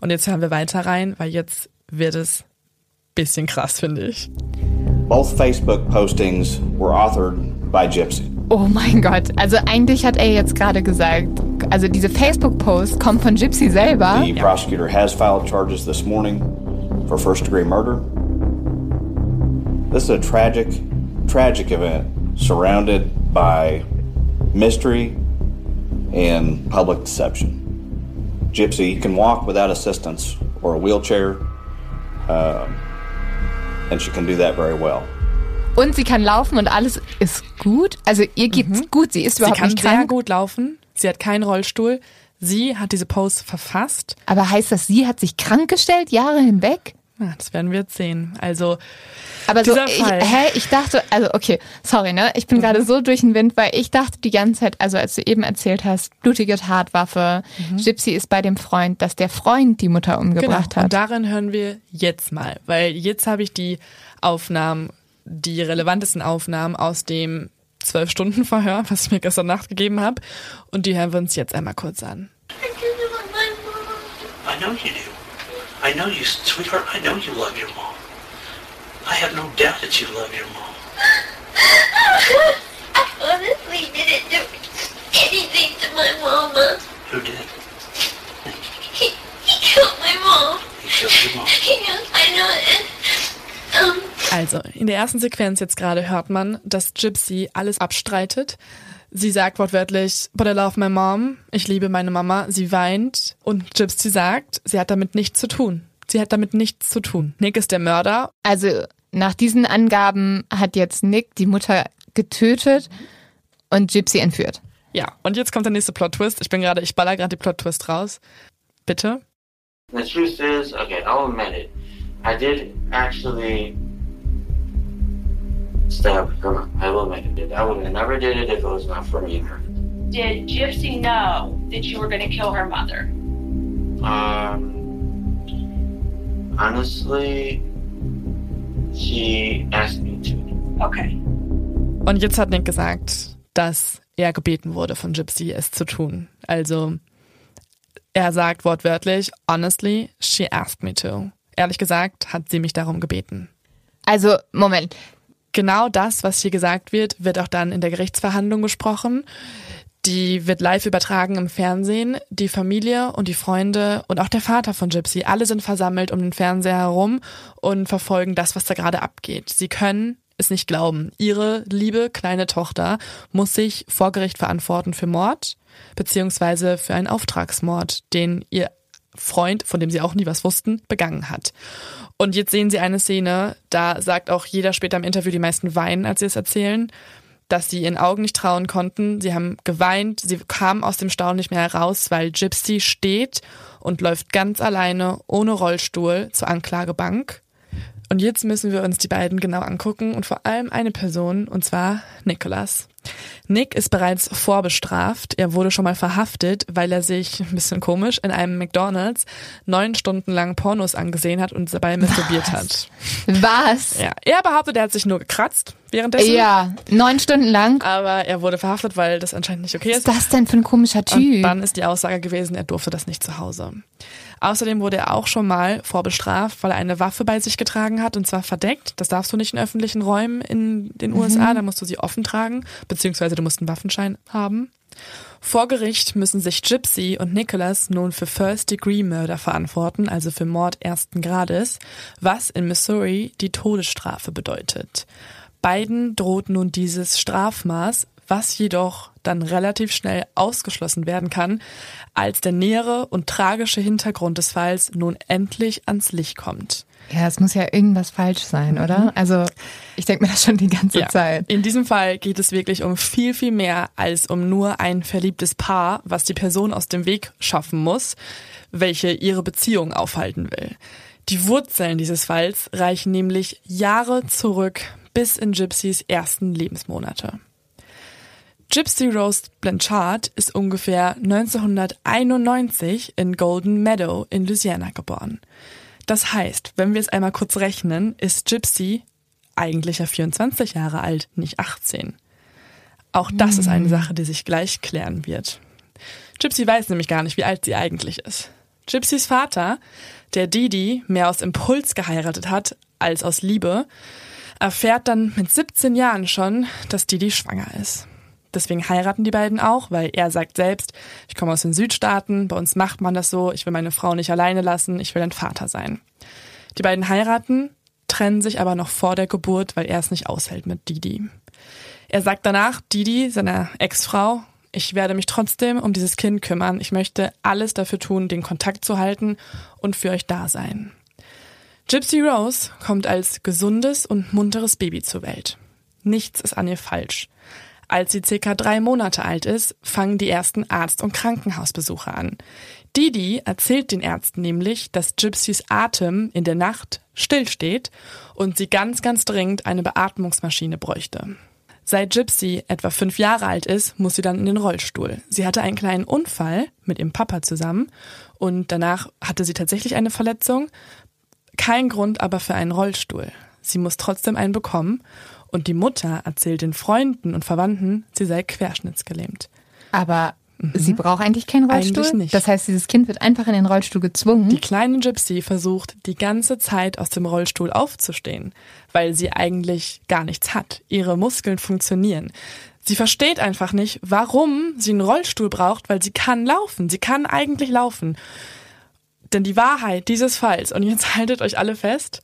Und jetzt hören wir weiter rein, weil jetzt wird es bisschen krass, finde ich. Both Facebook postings were authored by Gypsy. Oh mein Gott. Also eigentlich hat er jetzt gerade gesagt, also diese Facebook-Post kommt von Gypsy selber. The prosecutor has filed charges this morning for first degree murder. This is a tragic, tragic event surrounded by mystery and public deception. Gypsy can walk without assistance or a wheelchair, um, and she can do that very well. Und sie kann laufen und alles ist gut. Also ihr geht's gut. Sie ist Sie überhaupt kann nicht sehr krank. gut laufen. Sie hat keinen Rollstuhl. Sie hat diese Post verfasst. Aber heißt das, sie hat sich krank gestellt, Jahre hinweg? Ja, das werden wir jetzt sehen. Also, Aber so, ich, hä, ich dachte, also okay, sorry, ne? Ich bin gerade so durch den Wind, weil ich dachte die ganze Zeit, also als du eben erzählt hast, blutige Tatwaffe, Gypsy ist bei dem Freund, dass der Freund die Mutter umgebracht genau. Und hat. darin hören wir jetzt mal, weil jetzt habe ich die Aufnahmen, die relevantesten Aufnahmen aus dem zwölf Stunden Verhör, was ich mir gestern Nacht gegeben habe, und die hören wir uns jetzt einmal kurz an. I know you do. I know you, sweetheart. I know you love your mom. I have no doubt that you love your mom. I honestly didn't do anything to my mama. Who did? He, he killed my mom. He killed your mom. Yes, I know it. Um, Also, in der ersten Sequenz jetzt gerade hört man, dass Gypsy alles abstreitet. Sie sagt wortwörtlich, but I love my mom. Ich liebe meine Mama. Sie weint. Und Gypsy sagt, sie hat damit nichts zu tun. Sie hat damit nichts zu tun. Nick ist der Mörder. Also nach diesen Angaben hat jetzt Nick die Mutter getötet und Gypsy entführt. Ja, und jetzt kommt der nächste Plot-Twist. Ich bin gerade, ich baller gerade die Plot-Twist raus. Bitte. The truth is, okay, I'll admit it. I did actually stab her. mom. I will admit it. I would have never did it if it was not for me and her. Did Gypsy know that you were going to kill her mother? Um, honestly, she asked me to. Okay. Und jetzt hat Nick gesagt, dass er gebeten wurde von Gypsy, es zu tun. Also, er sagt wortwörtlich, honestly, she asked me to. Ehrlich gesagt, hat sie mich darum gebeten. Also Moment, Genau das, was hier gesagt wird, wird auch dann in der Gerichtsverhandlung besprochen. Die wird live übertragen im Fernsehen. Die Familie und die Freunde und auch der Vater von Gypsy, alle sind versammelt um den Fernseher herum und verfolgen das, was da gerade abgeht. Sie können es nicht glauben. Ihre liebe kleine Tochter muss sich vor Gericht verantworten für Mord, beziehungsweise für einen Auftragsmord, den ihr Freund, von dem sie auch nie was wussten, begangen hat. Und jetzt sehen sie eine Szene, da sagt auch jeder später im Interview, die meisten weinen, als sie es erzählen, dass sie ihren Augen nicht trauen konnten. Sie haben geweint, sie kamen aus dem Staunen nicht mehr heraus, weil Gypsy steht und läuft ganz alleine, ohne Rollstuhl, zur Anklagebank. Und jetzt müssen wir uns die beiden genau angucken und vor allem eine Person, und zwar Nicholas. Nick ist bereits vorbestraft. Er wurde schon mal verhaftet, weil er sich, ein bisschen komisch, in einem McDonalds neun Stunden lang Pornos angesehen hat und dabei masturbiert hat. was? Ja, er behauptet, er hat sich nur gekratzt währenddessen. Ja, neun Stunden lang. Aber er wurde verhaftet, weil das anscheinend nicht okay Was ist. ist das denn für ein komischer Und Typ? dann ist die Aussage gewesen, er durfte das nicht zu Hause. Außerdem wurde er auch schon mal vorbestraft, weil er eine Waffe bei sich getragen hat und zwar verdeckt. Das darfst du nicht in öffentlichen Räumen in den USA, da musst du sie offen tragen, beziehungsweise du musst einen Waffenschein haben. Vor Gericht müssen sich Gypsy und Nicholas nun für First-Degree-Murder verantworten, also für Mord ersten Grades, was in Missouri die Todesstrafe bedeutet. Beiden droht nun dieses Strafmaß, was jedoch dann relativ schnell ausgeschlossen werden kann, als der nähere und tragische Hintergrund des Falls nun endlich ans Licht kommt. Ja, es muss ja irgendwas falsch sein, oder? Also ich denke mir das schon die ganze Zeit. In diesem Fall geht es wirklich um viel, viel mehr als um nur ein verliebtes Paar, was die Person aus dem Weg schaffen muss, welche ihre Beziehung aufhalten will. Die Wurzeln dieses Falls reichen nämlich Jahre zurück bis in Gypsys ersten Lebensmonate. Gypsy Rose Blanchard ist ungefähr 1991 in Golden Meadow in Louisiana geboren. Das heißt, wenn wir es einmal kurz rechnen, ist Gypsy eigentlich ja 24 Jahre alt, nicht 18. Auch das ist eine Sache, die sich gleich klären wird. Gypsy weiß nämlich gar nicht, wie alt sie eigentlich ist. Gypsys Vater, der Didi mehr aus Impuls geheiratet hat als aus Liebe, erfährt dann mit 17 Jahren schon, dass Didi schwanger ist. Deswegen heiraten die beiden auch, weil er sagt selbst, ich komme aus den Südstaaten, bei uns macht man das so, ich will meine Frau nicht alleine lassen, ich will ein Vater sein. Die beiden heiraten, trennen sich aber noch vor der Geburt, weil er es nicht aushält mit Didi. Er sagt danach Didi, seiner Ex-Frau, ich werde mich trotzdem um dieses Kind kümmern. Ich möchte alles dafür tun, den Kontakt zu halten und für euch da sein. Gypsy Rose kommt als gesundes und munteres Baby zur Welt. Nichts ist an ihr falsch. Als sie circa drei Monate alt ist, fangen die ersten Arzt- und Krankenhausbesuche an. Didi erzählt den Ärzten nämlich, dass Gypsys Atem in der Nacht stillsteht und sie ganz, ganz dringend eine Beatmungsmaschine bräuchte. Seit Gypsy etwa fünf Jahre alt ist, muss sie dann in den Rollstuhl. Sie hatte einen kleinen Unfall mit ihrem Papa zusammen und danach hatte sie tatsächlich eine Verletzung. Kein Grund aber für einen Rollstuhl. Sie muss trotzdem einen bekommen und die Mutter erzählt den Freunden und Verwandten, sie sei querschnittsgelähmt. Aber sie braucht eigentlich keinen Rollstuhl? Eigentlich nicht. Das heißt, dieses Kind wird einfach in den Rollstuhl gezwungen? Die kleine Gypsy versucht die ganze Zeit aus dem Rollstuhl aufzustehen, weil sie eigentlich gar nichts hat. Ihre Muskeln funktionieren. Sie versteht einfach nicht, warum sie einen Rollstuhl braucht, weil sie kann laufen. Sie kann eigentlich laufen. Denn die Wahrheit dieses Falls, und jetzt haltet euch alle fest,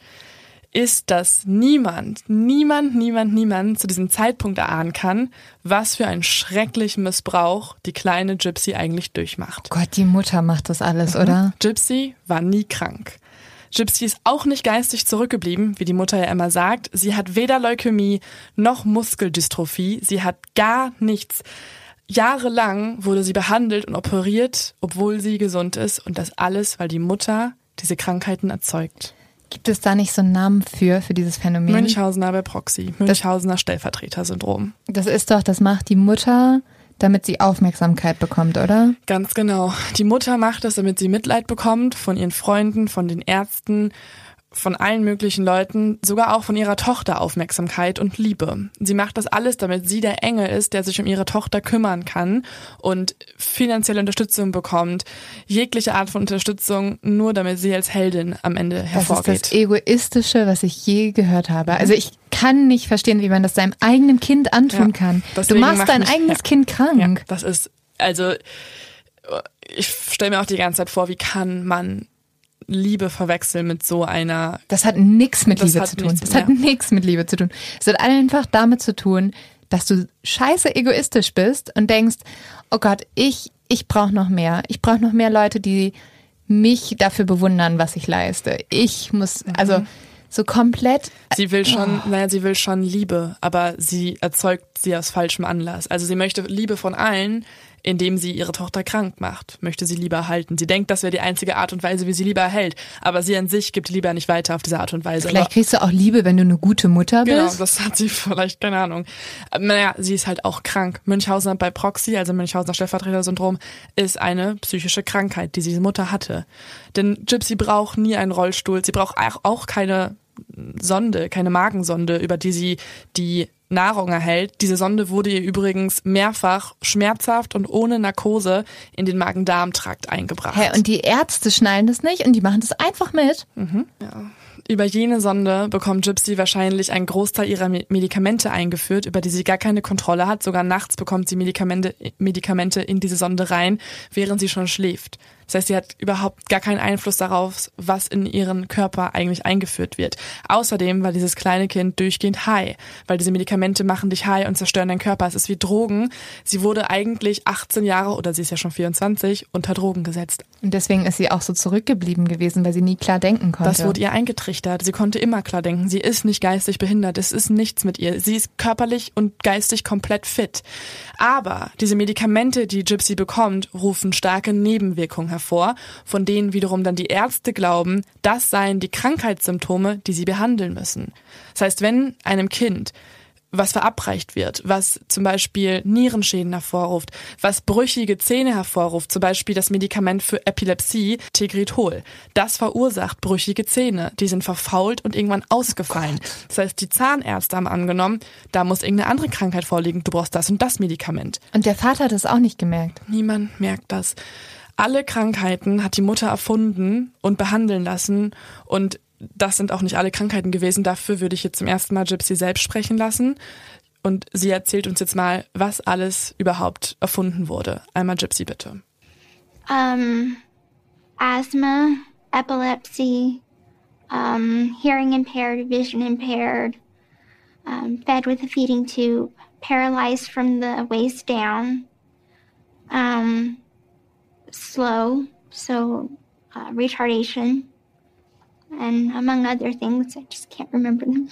ist, dass niemand, niemand, niemand, niemand zu diesem Zeitpunkt erahnen kann, was für einen schrecklichen Missbrauch die kleine Gypsy eigentlich durchmacht. Gott, die Mutter macht das alles, oder? Gypsy war nie krank. Gypsy ist auch nicht geistig zurückgeblieben, wie die Mutter ja immer sagt. Sie hat weder Leukämie noch Muskeldystrophie. Sie hat gar nichts. Jahrelang wurde sie behandelt und operiert, obwohl sie gesund ist. Und das alles, weil die Mutter diese Krankheiten erzeugt. Gibt es da nicht so einen Namen für, für dieses Phänomen? Münchhausener bei Proxy. Münchhausener Stellvertreter-Syndrom. Das ist doch, das macht die Mutter, damit sie Aufmerksamkeit bekommt, oder? Ganz genau. Die Mutter macht das, damit sie Mitleid bekommt von ihren Freunden, von den Ärzten, von allen möglichen Leuten, sogar auch von ihrer Tochter Aufmerksamkeit und Liebe. Sie macht das alles, damit sie der Engel ist, der sich um ihre Tochter kümmern kann und finanzielle Unterstützung bekommt, jegliche Art von Unterstützung, nur damit sie als Heldin am Ende Das hervorgeht. ist das Egoistische, was ich je gehört habe. Also ich kann nicht verstehen, wie man das seinem eigenen Kind antun Ja, kann. Du machst dein eigenes ja. Kind krank. Ja, das ist, also, ich stelle mir auch die ganze Zeit vor, wie kann man Liebe verwechseln mit so einer Das hat nichts mit Liebe zu tun. Das hat nichts mit Liebe zu tun. Es hat einfach damit zu tun, dass du scheiße egoistisch bist und denkst, oh Gott, ich, ich brauche noch mehr. Ich brauche noch mehr Leute, die mich dafür bewundern, was ich leiste. Ich muss, also so komplett. Sie will schon, naja, sie will schon Liebe, aber sie erzeugt sie aus falschem Anlass. Also sie möchte Liebe von allen, indem sie ihre Tochter krank macht, möchte sie Liebe erhalten. Sie denkt, das wäre die einzige Art und Weise, wie sie Liebe erhält. Aber sie an sich gibt die Liebe nicht weiter auf diese Art und Weise. Vielleicht aber, kriegst du auch Liebe, wenn du eine gute Mutter Genau, bist. das hat sie vielleicht, keine Ahnung. Naja, sie ist halt auch krank. Münchhausen bei Proxy, also Münchhausener Stellvertreter-Syndrom, ist eine psychische Krankheit, die diese Mutter hatte. Denn Gypsy braucht nie einen Rollstuhl. Sie braucht auch- auch keine Sonde, keine Magensonde, über die sie die Nahrung erhält. Diese Sonde wurde ihr übrigens mehrfach schmerzhaft und ohne Narkose in den Magen-Darm-Trakt eingebracht. Hä, und die Ärzte schnallen das nicht und die machen das einfach mit. Über jene Sonde bekommt Gypsy wahrscheinlich einen Großteil ihrer Me- Medikamente eingeführt, über die sie gar keine Kontrolle hat. Sogar nachts bekommt sie Medikamente, Medikamente in diese Sonde rein, während sie schon schläft. Das heißt, sie hat überhaupt gar keinen Einfluss darauf, was in ihren Körper eigentlich eingeführt wird. Außerdem war dieses kleine Kind durchgehend high, weil diese Medikamente machen dich high und zerstören deinen Körper. Es ist wie Drogen. Sie wurde eigentlich 18 Jahre, oder sie ist ja schon 24, unter Drogen gesetzt. Und deswegen ist sie auch so zurückgeblieben gewesen, weil sie nie klar denken konnte. Das wurde ihr eingetrichtert. Sie konnte immer klar denken, sie ist nicht geistig behindert, es ist nichts mit ihr. Sie ist körperlich und geistig komplett fit. Aber diese Medikamente, die Gypsy bekommt, rufen starke Nebenwirkungen hervor, von denen wiederum dann die Ärzte glauben, das seien die Krankheitssymptome, die sie behandeln müssen. Das heißt, wenn einem Kind was verabreicht wird, was zum Beispiel Nierenschäden hervorruft, was brüchige Zähne hervorruft, zum Beispiel das Medikament für Epilepsie, Tegretol. Das verursacht brüchige Zähne. Die sind verfault und irgendwann ausgefallen. Oh das heißt, die Zahnärzte haben angenommen, da muss irgendeine andere Krankheit vorliegen, du brauchst das und das Medikament. Und der Vater hat es auch nicht gemerkt. Niemand merkt das. Alle Krankheiten hat die Mutter erfunden und behandeln lassen und das sind auch nicht alle Krankheiten gewesen. Dafür würde ich jetzt zum ersten Mal Gypsy selbst sprechen lassen. Und sie erzählt uns jetzt mal, was alles überhaupt erfunden wurde. Einmal Gypsy bitte. Um, asthma, epilepsy, um, hearing impaired, vision impaired, um, fed with a feeding tube, paralyzed from the waist down, um, slow, so uh, retardation, and among other things. I just can't remember them.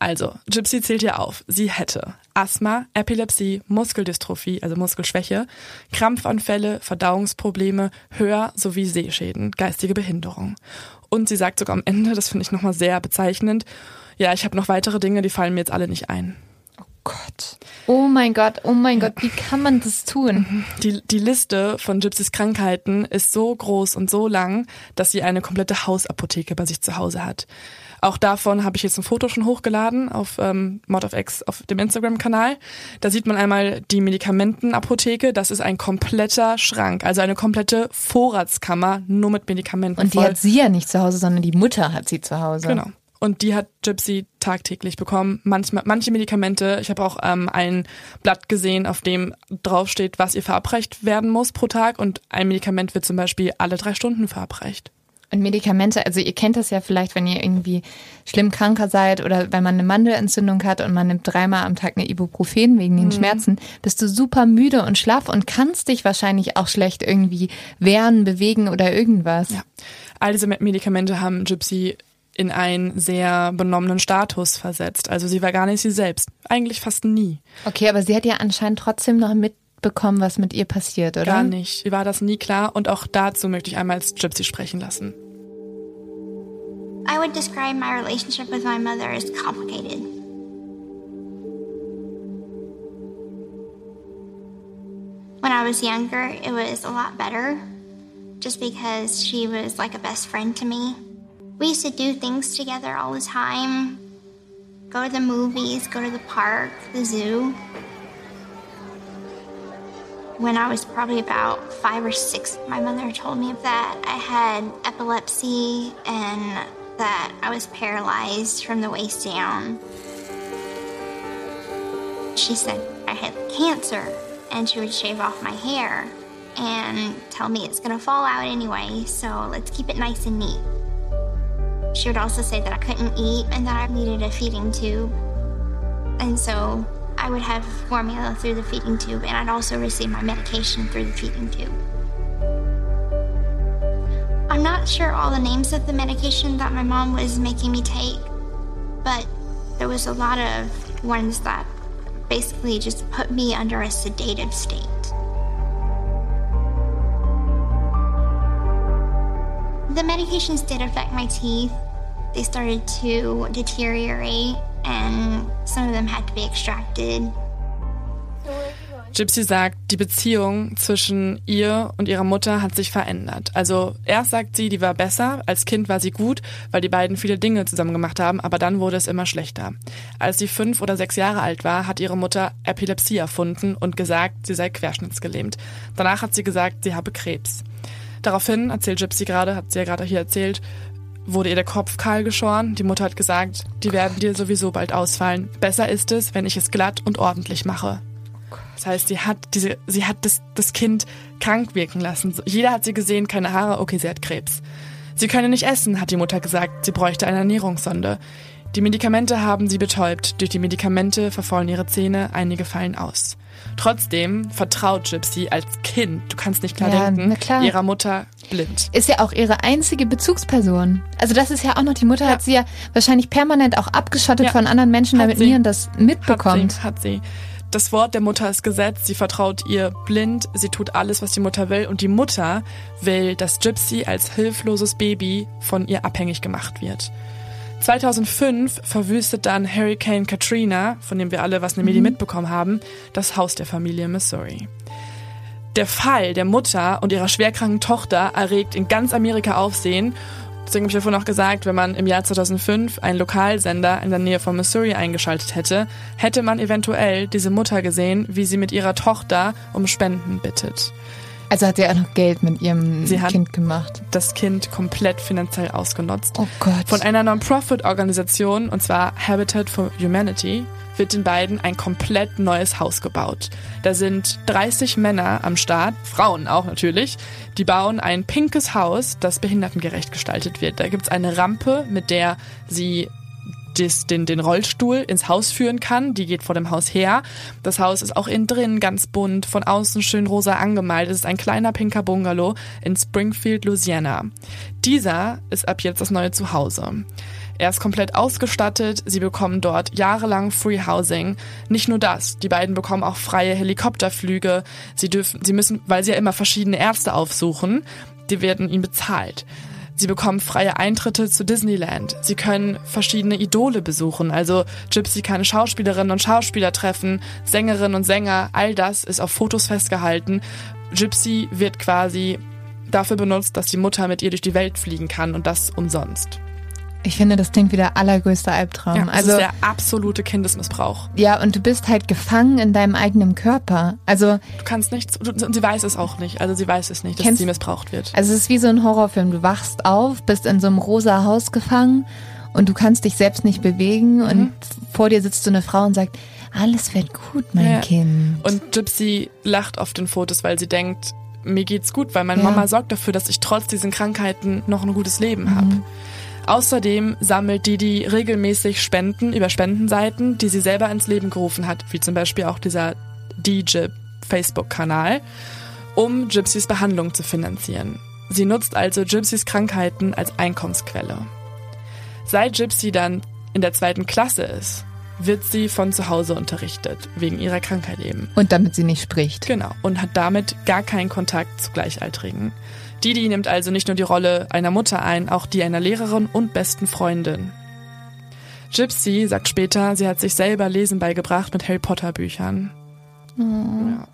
Also, Gypsy zählt hier auf. Sie hätte Asthma, Epilepsie, Muskeldystrophie, also Muskelschwäche, Krampfanfälle, Verdauungsprobleme, Hör- sowie Sehschäden, geistige Behinderung. Und sie sagt sogar am Ende, das finde ich nochmal sehr bezeichnend, ja, ich habe noch weitere Dinge, die fallen mir jetzt alle nicht ein. Gott. Oh mein Gott, oh mein Gott, wie kann man das tun? Die, die Liste von Gypsys Krankheiten ist so groß und so lang, dass sie eine komplette Hausapotheke bei sich zu Hause hat. Auch davon habe ich jetzt ein Foto schon hochgeladen auf ähm, Mod of X auf dem Instagram-Kanal. Da sieht man einmal die Medikamentenapotheke. Das ist ein kompletter Schrank, also eine komplette Vorratskammer nur mit Medikamenten. Und die voll. hat sie ja nicht zu Hause, sondern die Mutter hat sie zu Hause. Genau. Und die hat Gypsy tagtäglich bekommen. Manchmal, manche Medikamente, ich habe auch ähm, ein Blatt gesehen, auf dem draufsteht, was ihr verabreicht werden muss pro Tag. Und ein Medikament wird zum Beispiel alle drei Stunden verabreicht. Und Medikamente, also ihr kennt das ja vielleicht, wenn ihr irgendwie schlimm kranker seid oder wenn man eine Mandelentzündung hat und man nimmt dreimal am Tag eine Ibuprofen wegen den Schmerzen, bist du super müde und schlaff und kannst dich wahrscheinlich auch schlecht irgendwie wehren, bewegen oder irgendwas. Ja. All diese Medikamente haben Gypsy in einen sehr benommenen Status versetzt. Also sie war gar nicht sie selbst. Eigentlich fast nie. Okay, aber sie hat ja anscheinend trotzdem noch mitbekommen, was mit ihr passiert, oder? Gar nicht. Ihr war das nie klar. Und auch dazu möchte ich einmal als Gypsy sprechen lassen. I would describe my relationship with my mother as complicated. When I was younger, it was a lot better just because she was like a best friend to me. We used to do things together all the time go to the movies, go to the park, the zoo. When I was probably about five or six, my mother told me that I had epilepsy and that I was paralyzed from the waist down. She said I had cancer and she would shave off my hair and tell me it's gonna fall out anyway, so let's keep it nice and neat. She would also say that I couldn't eat and that I needed a feeding tube. And so I would have formula through the feeding tube and I'd also receive my medication through the feeding tube. I'm not sure all the names of the medication that my mom was making me take, but there was a lot of ones that basically just put me under a sedative state. The medications did affect my teeth. They started to deteriorate, and some of them had to be extracted. Gypsy sagt, die Beziehung zwischen ihr und ihrer Mutter hat sich verändert. Also erst sagt sie, die war besser, als Kind war sie gut, weil die beiden viele Dinge zusammen gemacht haben, aber dann wurde es immer schlechter. Als sie fünf oder sechs Jahre alt war, hat ihre Mutter Epilepsie erfunden und gesagt, sie sei querschnittsgelähmt. Danach hat sie gesagt, sie habe Krebs. Daraufhin, erzählt Gypsy gerade, hat sie ja gerade hier erzählt, wurde ihr der Kopf kahl geschoren. Die Mutter hat gesagt, die werden dir sowieso bald ausfallen. Besser ist es, wenn ich es glatt und ordentlich mache. Das heißt, sie hat diese, sie hat das, das Kind krank wirken lassen. Jeder hat sie gesehen, keine Haare, okay, sie hat Krebs. Sie könne nicht essen, hat die Mutter gesagt. Sie bräuchte eine Ernährungssonde. Die Medikamente haben sie betäubt. Durch die Medikamente verfaulen ihre Zähne, einige fallen aus. Trotzdem vertraut Gypsy als Kind, du kannst nicht klar Ja, denken, klar. ihrer Mutter blind. Ist ja auch ihre einzige Bezugsperson. Also das ist ja auch noch, die Mutter Ja. hat sie ja wahrscheinlich permanent auch abgeschottet Ja. von anderen Menschen, Hat damit sie. niemand das mitbekommt. Hat sie, hat sie. Das Wort der Mutter ist Gesetz. Sie vertraut ihr blind. Sie tut alles, was die Mutter will. Und die Mutter will, dass Gypsy als hilfloses Baby von ihr abhängig gemacht wird. 2005 verwüstet dann Hurricane Katrina, von dem wir alle was in den Medien mitbekommen haben, das Haus der Familie Missouri. Der Fall der Mutter und ihrer schwerkranken Tochter erregt in ganz Amerika Aufsehen. Deswegen habe ich davon auch gesagt, wenn man im Jahr 2005 einen Lokalsender in der Nähe von Missouri eingeschaltet hätte, hätte man eventuell diese Mutter gesehen, wie sie mit ihrer Tochter um Spenden bittet. Also hat sie auch noch Geld mit ihrem Sie hat Kind gemacht. das Kind komplett finanziell ausgenutzt. Oh Gott. Von einer Non-Profit-Organisation, und zwar Habitat for Humanity, wird den beiden ein komplett neues Haus gebaut. Da sind 30 Männer am Start, Frauen auch natürlich. Die bauen ein pinkes Haus, das behindertengerecht gestaltet wird. Da gibt's eine Rampe, mit der sie des, den, den Rollstuhl ins Haus führen kann. Die geht vor dem Haus her. Das Haus ist auch innen drin ganz bunt, von außen schön rosa angemalt. Es ist ein kleiner pinker Bungalow in Springfield, Louisiana. Dieser ist ab jetzt das neue Zuhause. Er ist komplett ausgestattet. Sie bekommen dort jahrelang Free Housing. Nicht nur das, die beiden bekommen auch freie Helikopterflüge. Sie dürfen, sie müssen, weil sie ja immer verschiedene Ärzte aufsuchen, die werden ihnen bezahlt. Sie bekommen freie Eintritte zu Disneyland. Sie können verschiedene Idole besuchen. Also Gypsy kann Schauspielerinnen und Schauspieler treffen, Sängerinnen und Sänger. All das ist auf Fotos festgehalten. Gypsy wird quasi dafür benutzt, dass die Mutter mit ihr durch die Welt fliegen kann und das umsonst. Ich finde, das klingt wie der allergrößte Albtraum. Ja, das also ist der absolute Kindesmissbrauch. ja, und du bist halt gefangen in deinem eigenen Körper. Also Du kannst nichts, du- und sie weiß es auch nicht. Also sie weiß es nicht, dass Kennst- sie missbraucht wird. Also es ist wie so ein Horrorfilm. Du wachst auf, bist in so einem rosa Haus gefangen und du kannst dich selbst nicht bewegen Mhm. und vor dir sitzt so eine Frau und sagt, alles wird gut, mein Ja. Kind. Und Gypsy lacht auf den Fotos, weil sie denkt, mir geht's gut, weil meine Ja. Mama sorgt dafür, dass ich trotz diesen Krankheiten noch ein gutes Leben habe. Außerdem sammelt Didi regelmäßig Spenden über Spendenseiten, die sie selber ins Leben gerufen hat, wie zum Beispiel auch dieser DJIP Facebook-Kanal, um Gypsys Behandlung zu finanzieren. Sie nutzt also Gypsys Krankheiten als Einkommensquelle. Seit Gypsy dann in der zweiten Klasse ist, wird sie von zu Hause unterrichtet, wegen ihrer Krankheit eben. Und damit sie nicht spricht. Genau, und hat damit gar keinen Kontakt zu Gleichaltrigen. Didi nimmt also nicht nur die Rolle einer Mutter ein, auch die einer Lehrerin und besten Freundin. Gypsy sagt später, sie hat sich selber Lesen beigebracht mit Harry Potter Büchern. Ja.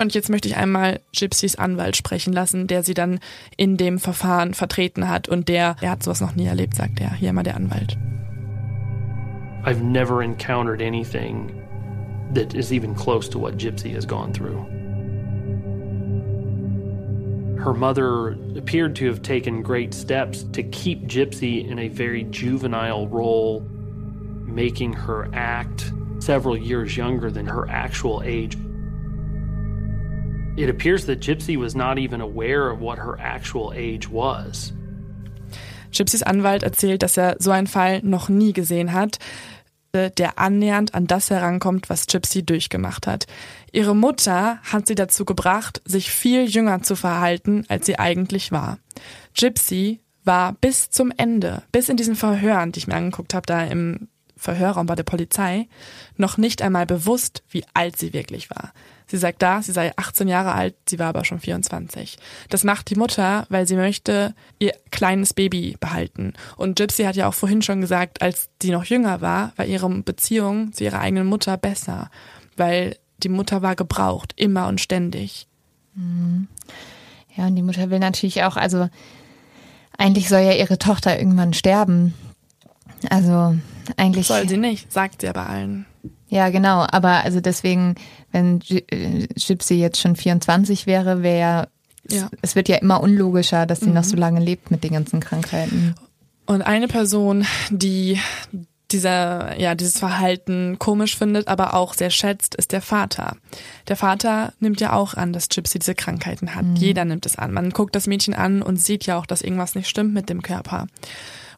Und jetzt möchte ich einmal Gypsys Anwalt sprechen lassen, der sie dann in dem Verfahren vertreten hat und der, er hat sowas noch nie erlebt, sagt er. Hier mal der Anwalt. I've never encountered anything that is even close to what Gypsy has gone through. Her mother appeared to have taken great steps to keep Gypsy in a very juvenile role, making her act several years younger than her actual age. It appears that Gypsy was not even aware of what her actual age was. Gypsys Anwalt erzählt, dass er so einen Fall noch nie gesehen hat, der annähernd an das herankommt, was Gypsy durchgemacht hat. Ihre Mutter hat sie dazu gebracht, sich viel jünger zu verhalten, als sie eigentlich war. Gypsy war bis zum Ende, bis in diesen Verhören, die ich mir angeguckt habe, da im Verhörraum bei der Polizei, noch nicht einmal bewusst, wie alt sie wirklich war. Sie sagt da, sie sei 18 Jahre alt, sie war aber schon 24. Das macht die Mutter, weil sie möchte ihr kleines Baby behalten. Und Gypsy hat ja auch vorhin schon gesagt, als sie noch jünger war, war ihre Beziehung zu ihrer eigenen Mutter besser, weil die Mutter war gebraucht, immer und ständig. Ja, und die Mutter will natürlich auch, also eigentlich soll ja ihre Tochter irgendwann sterben. Also eigentlich. Soll sie nicht, sagt sie aber allen. Ja, genau. Aber also deswegen, wenn äh, Gypsy jetzt schon 24 wäre, wäre ja, Ja. Mhm. es wird ja immer unlogischer, dass sie noch so lange lebt mit den ganzen Krankheiten. Und eine Person, die dieser, ja, dieses Verhalten komisch findet, aber auch sehr schätzt, ist der Vater. Der Vater nimmt ja auch an, dass Gypsy diese Krankheiten hat. Jeder nimmt es an. Man guckt das Mädchen an und sieht ja auch, dass irgendwas nicht stimmt mit dem Körper.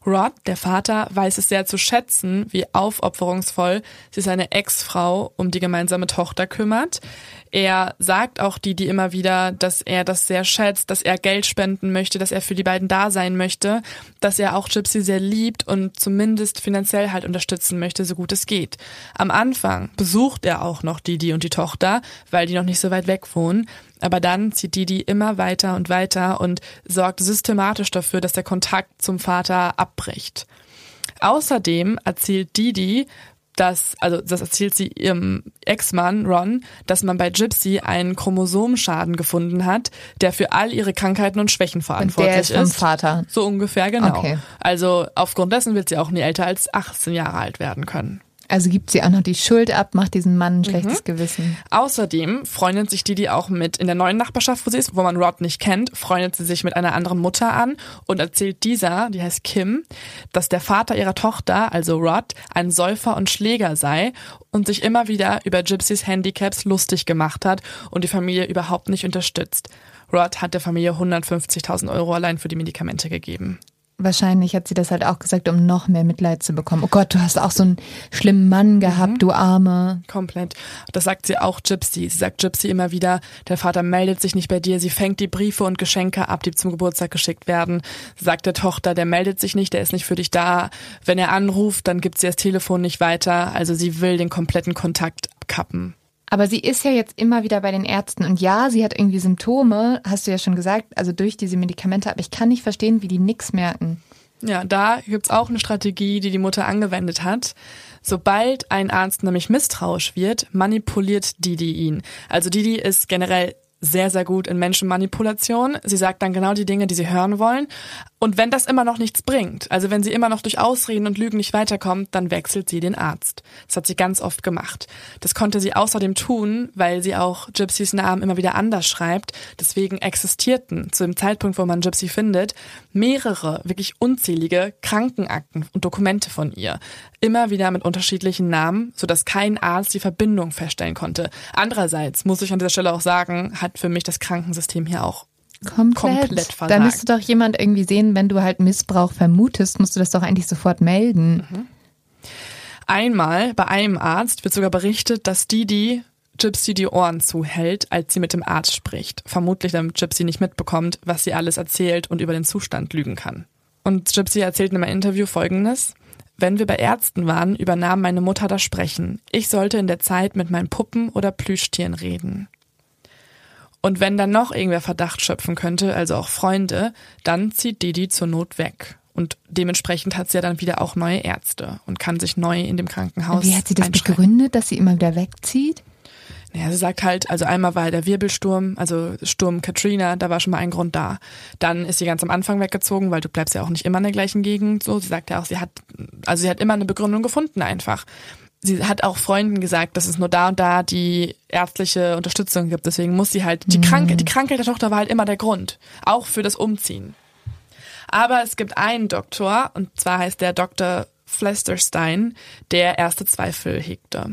Rod, der Vater, weiß es sehr zu schätzen, wie aufopferungsvoll sich seine Ex-Frau um die gemeinsame Tochter kümmert. Er sagt auch die immer wieder, dass er das sehr schätzt, dass er Geld spenden möchte, dass er für die beiden da sein möchte, dass er auch Gypsy sehr liebt und zumindest finanziell halt unterstützen möchte, so gut es geht. Am Anfang besucht er auch noch Didi und die Tochter, weil die noch nicht so weit weg wohnen. Aber dann zieht Didi immer weiter und weiter und sorgt systematisch dafür, dass der Kontakt zum Vater abbricht. Außerdem erzählt Didi, dass, also das erzählt sie ihrem Ex-Mann Ron, dass man bei Gypsy einen Chromosomschaden gefunden hat, der für all ihre Krankheiten und Schwächen verantwortlich und der ist. ist. Vom Vater. So ungefähr, genau. Okay. Also aufgrund dessen wird sie auch nie älter als 18 Jahre alt werden können. Also gibt sie auch noch die Schuld ab, macht diesem Mann ein schlechtes Gewissen. Außerdem freundet sich Didi auch mit in der neuen Nachbarschaft, wo sie ist, wo man Rod nicht kennt, freundet sie sich mit einer anderen Mutter an und erzählt dieser, die heißt Kim, dass der Vater ihrer Tochter, also Rod, ein Säufer und Schläger sei und sich immer wieder über Gypsys Handicaps lustig gemacht hat und die Familie überhaupt nicht unterstützt. Rod hat der Familie 150.000 Euro allein für die Medikamente gegeben. Wahrscheinlich hat sie das halt auch gesagt, um noch mehr Mitleid zu bekommen. Oh Gott, du hast auch so einen schlimmen Mann gehabt, du Arme. Komplett. Das sagt sie auch Gypsy. Sie sagt Gypsy immer wieder, der Vater meldet sich nicht bei dir. Sie fängt die Briefe und Geschenke ab, die zum Geburtstag geschickt werden. Sie sagt der Tochter, der meldet sich nicht, der ist nicht für dich da. Wenn er anruft, dann gibt sie das Telefon nicht weiter. Also sie will den kompletten Kontakt abkappen. Aber sie ist ja jetzt immer wieder bei den Ärzten und ja, sie hat irgendwie Symptome, hast du ja schon gesagt, also durch diese Medikamente, aber ich kann nicht verstehen, wie die nix merken. Ja, da gibt's auch eine Strategie, die die Mutter angewendet hat. Sobald ein Arzt nämlich misstrauisch wird, manipuliert Didi ihn. Also Didi ist generell sehr, sehr gut in Menschenmanipulation. Sie sagt dann genau die Dinge, die sie hören wollen. Und wenn das immer noch nichts bringt, also wenn sie immer noch durch Ausreden und Lügen nicht weiterkommt, dann wechselt sie den Arzt. Das hat sie ganz oft gemacht. Das konnte sie außerdem tun, weil sie auch Gypsys Namen immer wieder anders schreibt. Deswegen existierten zu dem Zeitpunkt, wo man Gypsy findet, mehrere, wirklich unzählige Krankenakten und Dokumente von ihr. Immer wieder mit unterschiedlichen Namen, sodass kein Arzt die Verbindung feststellen konnte. Andererseits muss ich an dieser Stelle auch sagen, hat für mich das Krankensystem hier auch Komplett. komplett versagt. Da müsste doch jemand irgendwie sehen, wenn du halt Missbrauch vermutest, musst du das doch eigentlich sofort melden. Einmal bei einem Arzt wird sogar berichtet, dass Didi Gypsy die Ohren zuhält, als sie mit dem Arzt spricht. Vermutlich, damit Gypsy nicht mitbekommt, was sie alles erzählt und über den Zustand lügen kann. Und Gypsy erzählt in einem Interview folgendes. Wenn wir bei Ärzten waren, übernahm meine Mutter das Sprechen. Ich sollte in der Zeit mit meinen Puppen oder Plüschtieren reden. Und wenn dann noch irgendwer Verdacht schöpfen könnte, also auch Freunde, dann zieht Didi zur Not weg. Und dementsprechend hat sie ja dann wieder auch neue Ärzte und kann sich neu in dem Krankenhaus wie hat sie das begründet, dass sie immer wieder wegzieht? Naja, sie sagt halt, also einmal war der Wirbelsturm, also Sturm Katrina, da war schon mal ein Grund da. Dann ist sie ganz am Anfang weggezogen, weil du bleibst ja auch nicht immer in der gleichen Gegend. So, sie sagt ja auch, sie hat, also sie hat immer eine Begründung gefunden einfach. Sie hat auch Freunden gesagt, dass es nur da und da die ärztliche Unterstützung gibt. Deswegen muss sie halt, die, Kranke, die Krankheit der Tochter war halt immer der Grund. Auch für das Umziehen. Aber es gibt einen Doktor, und zwar heißt der Dr. Flesterstein, der erste Zweifel hegte.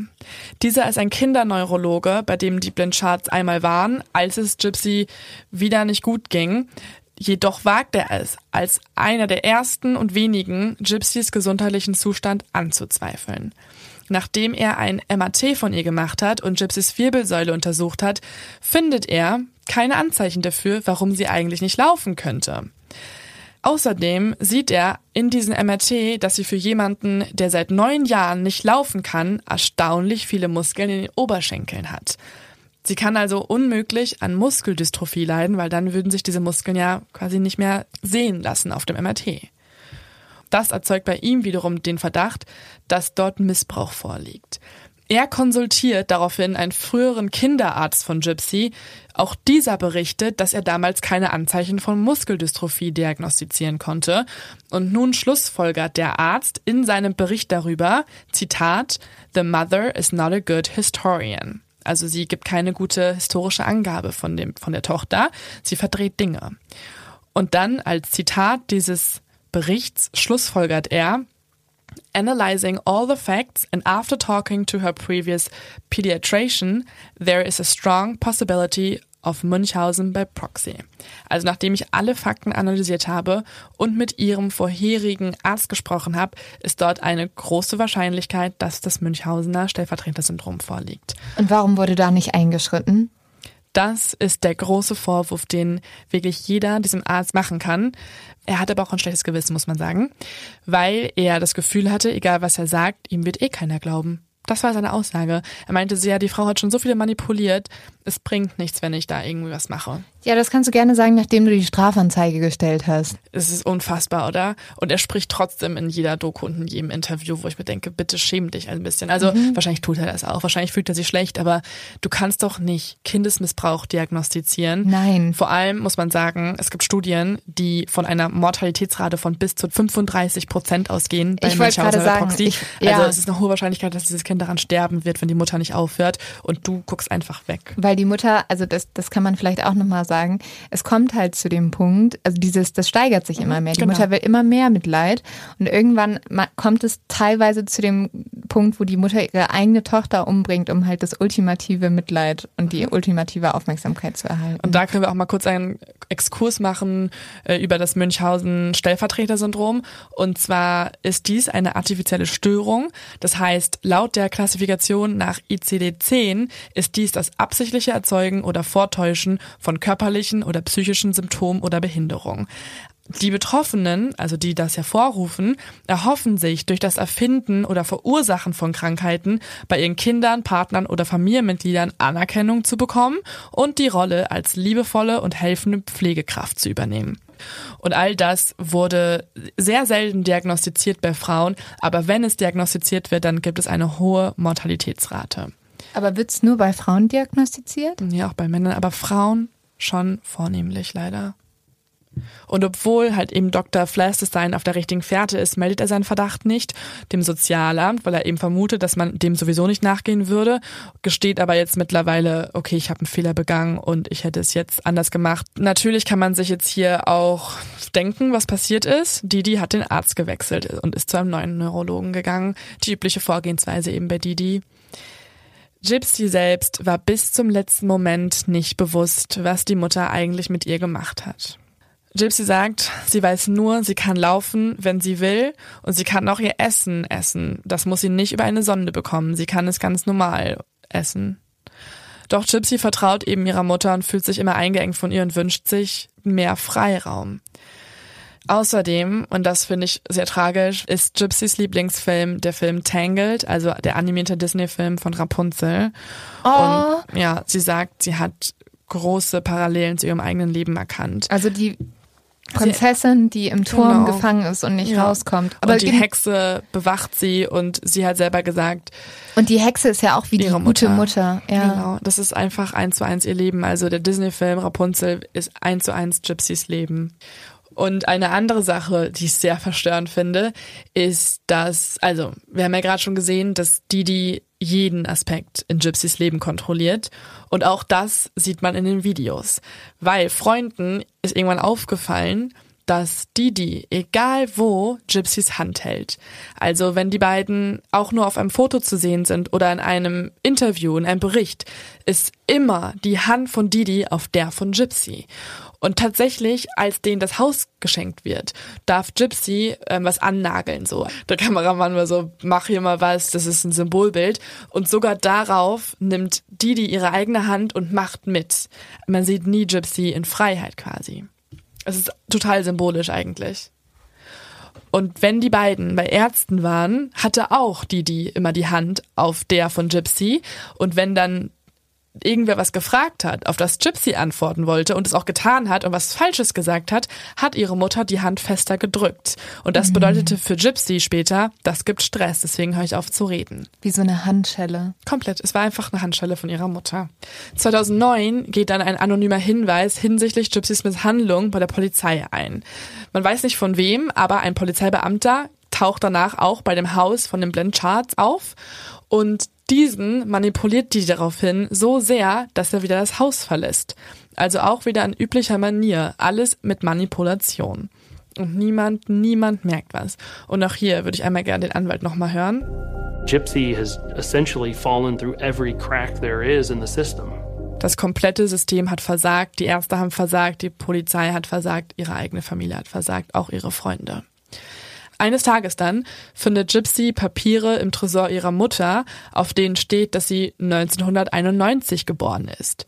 Dieser ist ein Kinderneurologe, bei dem die Blinchards einmal waren, als es Gypsy wieder nicht gut ging. Jedoch wagt er es, als einer der ersten und wenigen Gypsys gesundheitlichen Zustand anzuzweifeln. Nachdem er ein MAT von ihr gemacht hat und Gypsys Wirbelsäule untersucht hat, findet er keine Anzeichen dafür, warum sie eigentlich nicht laufen könnte. Außerdem sieht er in diesem MRT, dass sie für jemanden, der seit neun Jahren nicht laufen kann, erstaunlich viele Muskeln in den Oberschenkeln hat. Sie kann also unmöglich an Muskeldystrophie leiden, weil dann würden sich diese Muskeln ja quasi nicht mehr sehen lassen auf dem MRT. Das erzeugt bei ihm wiederum den Verdacht, dass dort Missbrauch vorliegt. Er konsultiert daraufhin einen früheren Kinderarzt von Gypsy. Auch dieser berichtet, dass er damals keine Anzeichen von Muskeldystrophie diagnostizieren konnte. Und nun schlussfolgert der Arzt in seinem Bericht darüber, Zitat, The mother is not a good historian. Also sie gibt keine gute historische Angabe von, dem, von der Tochter. Sie verdreht Dinge. Und dann als Zitat dieses Berichts schlussfolgert er, Analyzing all the facts and after talking to her previous pediatrician, there is a strong possibility of Münchhausen by proxy. Also nachdem ich alle Fakten analysiert habe und mit ihrem vorherigen Arzt gesprochen habe, ist dort eine große Wahrscheinlichkeit, dass das Münchhausener Stellvertreter-Syndrom vorliegt. Und warum wurde da nicht eingeschritten? Das ist der große Vorwurf, den wirklich jeder diesem Arzt machen kann. Er hat aber auch ein schlechtes Gewissen, muss man sagen, weil er das Gefühl hatte, egal was er sagt, ihm wird eh keiner glauben. Das war seine Aussage. Er meinte ja, die Frau hat schon so viele manipuliert, es bringt nichts, wenn ich da irgendwie was mache. Ja, das kannst du gerne sagen, nachdem du die Strafanzeige gestellt hast. Es ist unfassbar, oder? Und er spricht trotzdem in jeder Doku und in jedem Interview, wo ich mir denke, bitte schäm dich ein bisschen. Also Mhm. wahrscheinlich tut er das auch, wahrscheinlich fühlt er sich schlecht, aber du kannst doch nicht Kindesmissbrauch diagnostizieren. Nein. Vor allem muss man sagen, es gibt Studien, die von einer Mortalitätsrate von bis zu 35 Prozent ausgehen bei Ich wollte gerade sagen, Proxy. ich- ja. Also es ist eine hohe Wahrscheinlichkeit, dass dieses Kind daran sterben wird, wenn die Mutter nicht aufhört und du guckst einfach weg. Weil die Mutter, also das, das kann man vielleicht auch nochmal sagen, es kommt halt zu dem Punkt, also dieses, das steigert sich immer mehr. Die genau. Mutter will immer mehr Mitleid und irgendwann kommt es teilweise zu dem Punkt, wo die Mutter ihre eigene Tochter umbringt, um halt das ultimative Mitleid und die ultimative Aufmerksamkeit zu erhalten. Und da können wir auch mal kurz einen Exkurs machen äh, über das Münchhausen-Stellvertreter-Syndrom. Und zwar ist dies eine artifizielle Störung. Das heißt, laut der Klassifikation nach ICD-10 ist dies das absichtliche Erzeugen oder Vortäuschen von körperlichen oder psychischen Symptomen oder Behinderungen. Die Betroffenen, also die das hervorrufen, erhoffen sich durch das Erfinden oder Verursachen von Krankheiten bei ihren Kindern, Partnern oder Familienmitgliedern Anerkennung zu bekommen und die Rolle als liebevolle und helfende Pflegekraft zu übernehmen. Und all das wurde sehr selten diagnostiziert bei Frauen, aber wenn es diagnostiziert wird, dann gibt es eine hohe Mortalitätsrate. Aber wird's nur bei Frauen diagnostiziert? Ja, auch bei Männern, aber Frauen schon vornehmlich leider. Und obwohl halt eben Dr. Flastestein auf der richtigen Fährte ist, meldet er seinen Verdacht nicht dem Sozialamt, weil er eben vermutet, dass man dem sowieso nicht nachgehen würde, gesteht aber jetzt mittlerweile, okay, ich habe einen Fehler begangen und ich hätte es jetzt anders gemacht. Natürlich kann man sich jetzt hier auch denken, was passiert ist. Didi hat den Arzt gewechselt und ist zu einem neuen Neurologen gegangen. Die übliche Vorgehensweise eben bei Didi. Gypsy selbst war bis zum letzten Moment nicht bewusst, was die Mutter eigentlich mit ihr gemacht hat. Gypsy sagt, sie weiß nur, sie kann laufen, wenn sie will, und sie kann auch ihr Essen essen. Das muss sie nicht über eine Sonde bekommen. Sie kann es ganz normal essen. Doch Gypsy vertraut eben ihrer Mutter und fühlt sich immer eingeengt von ihr und wünscht sich mehr Freiraum. Außerdem, und das finde ich sehr tragisch, ist Gypsys Lieblingsfilm der Film Tangled, also der animierte Disney-Film von Rapunzel. Oh. Und ja, sie sagt, sie hat große Parallelen zu ihrem eigenen Leben erkannt. Also die Prinzessin, die im Turm Genau. gefangen ist und nicht Ja. rauskommt. Aber und die Hexe bewacht sie und sie hat selber gesagt, Und die Hexe ist ja auch wie die ihre gute Mutter. Mutter. Ja. Genau, das ist einfach eins zu eins ihr Leben. Also der Disney-Film Rapunzel ist eins zu eins Gypsys Leben. Und eine andere Sache, die ich sehr verstörend finde, ist, dass, also, wir haben ja gerade schon gesehen, dass Didi jeden Aspekt in Gypsys Leben kontrolliert. Und auch das sieht man in den Videos. Weil Freunden ist irgendwann aufgefallen, dass Didi, egal wo, Gypsys Hand hält. Also wenn die beiden auch nur auf einem Foto zu sehen sind oder in einem Interview, in einem Bericht, ist immer die Hand von Didi auf der von Gypsy. Und tatsächlich, als denen das Haus geschenkt wird, darf Gypsy ähm, was annageln. So, der Kameramann war so, mach hier mal was, das ist ein Symbolbild. Und sogar darauf nimmt Didi ihre eigene Hand und macht mit. Man sieht nie Gypsy in Freiheit quasi. Es ist total symbolisch eigentlich. Und wenn die beiden bei Ärzten waren, hatte auch Didi immer die Hand auf der von Gypsy. Und wenn dann irgendwer was gefragt hat, auf das Gypsy antworten wollte und es auch getan hat und was Falsches gesagt hat, hat ihre Mutter die Hand fester gedrückt. Und das bedeutete für Gypsy später, das gibt Stress, deswegen höre ich auf zu reden. Wie so eine Handschelle. Komplett. Es war einfach eine Handschelle von ihrer Mutter. 2009 geht dann ein anonymer Hinweis hinsichtlich Gypsys Misshandlung bei der Polizei ein. Man weiß nicht von wem, aber ein Polizeibeamter taucht danach auch bei dem Haus von den Blanchards auf und diesen manipuliert die daraufhin so sehr, dass er wieder das Haus verlässt. Also auch wieder in üblicher Manier. Alles mit Manipulation. Und niemand, niemand merkt was. Und auch hier würde ich einmal gerne den Anwalt nochmal hören. Gypsy has essentially fallen through every crack there is in the system. Das komplette System hat versagt, die Ärzte haben versagt, die Polizei hat versagt, ihre eigene Familie hat versagt, auch ihre Freunde. Eines Tages dann findet Gypsy Papiere im Tresor ihrer Mutter, auf denen steht, dass sie 1991 geboren ist.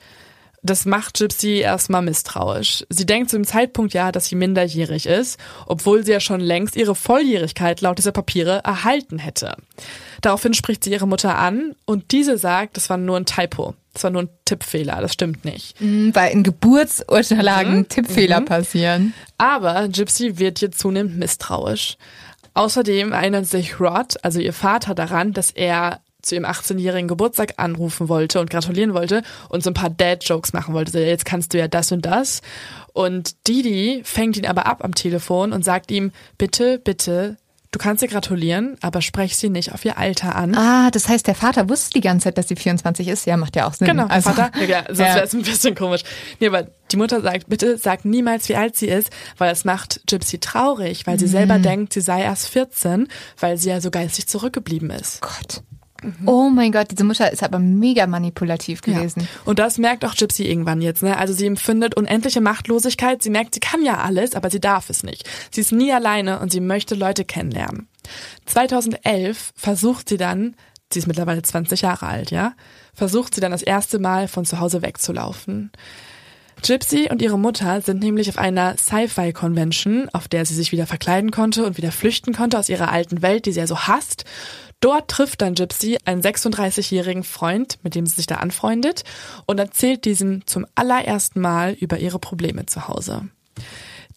Das macht Gypsy erstmal misstrauisch. Sie denkt zu dem Zeitpunkt ja, dass sie minderjährig ist, obwohl sie ja schon längst ihre Volljährigkeit laut dieser Papiere erhalten hätte. Daraufhin spricht sie ihre Mutter an und diese sagt, das war nur ein Typo. Das war nur ein Tippfehler, das stimmt nicht. Mhm, Weil in Geburtsurtelagen Mhm. Tippfehler Mhm. passieren. Aber Gypsy wird jetzt zunehmend misstrauisch. Außerdem erinnert sich Rod, also ihr Vater, daran, dass er zu ihrem 18-jährigen Geburtstag anrufen wollte und gratulieren wollte und so ein paar Dad-Jokes machen wollte. So, jetzt kannst du ja das und das. Und Didi fängt ihn aber ab am Telefon und sagt ihm, bitte, bitte, du kannst ihr gratulieren, aber sprech sie nicht auf ihr Alter an. Ah, das heißt, der Vater wusste die ganze Zeit, dass sie 24 ist. Ja, macht ja auch Sinn. Genau, der also, Vater. Ja, sonst Ja. wäre es ein bisschen komisch. Nee, aber die Mutter sagt, bitte sag niemals, wie alt sie ist, weil das macht Gypsy traurig, weil sie Mhm. selber denkt, sie sei erst 14, weil sie ja so geistig zurückgeblieben ist. Gott. Oh mein Gott, diese Mutter ist aber mega manipulativ gewesen. Ja. Und das merkt auch Gypsy irgendwann jetzt. Ne? Also sie empfindet unendliche Machtlosigkeit. Sie merkt, sie kann ja alles, aber sie darf es nicht. Sie ist nie alleine und sie möchte Leute kennenlernen. 2011 versucht sie dann, sie ist mittlerweile 20 Jahre alt, ja, versucht sie dann das erste Mal von zu Hause wegzulaufen. Gypsy und ihre Mutter sind nämlich auf einer Sci-Fi-Convention, auf der sie sich wieder verkleiden konnte und wieder flüchten konnte aus ihrer alten Welt, die sie ja so hasst. Dort trifft dann Gypsy einen 36-jährigen Freund, mit dem sie sich da anfreundet, und erzählt diesem zum allerersten Mal über ihre Probleme zu Hause.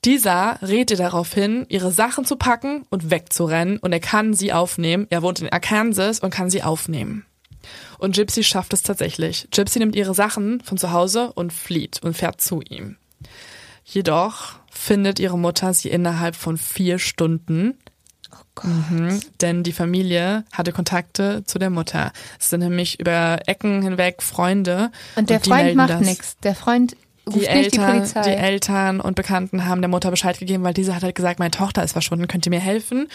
Dieser rät ihr darauf hin, ihre Sachen zu packen und wegzurennen, und er kann sie aufnehmen. Er wohnt in Arkansas und kann sie aufnehmen. Und Gypsy schafft es tatsächlich. Gypsy nimmt ihre Sachen von zu Hause und flieht und fährt zu ihm. Jedoch findet ihre Mutter sie innerhalb von vier Stunden. Mhm, denn die Familie hatte Kontakte zu der Mutter. Es sind nämlich über Ecken hinweg Freunde. Und der die Freund macht nichts. Der Freund ruft Die nicht Eltern, die Polizei. die Eltern und Bekannten haben der Mutter Bescheid gegeben, weil diese hat halt gesagt, meine Tochter ist verschwunden, könnt ihr mir helfen?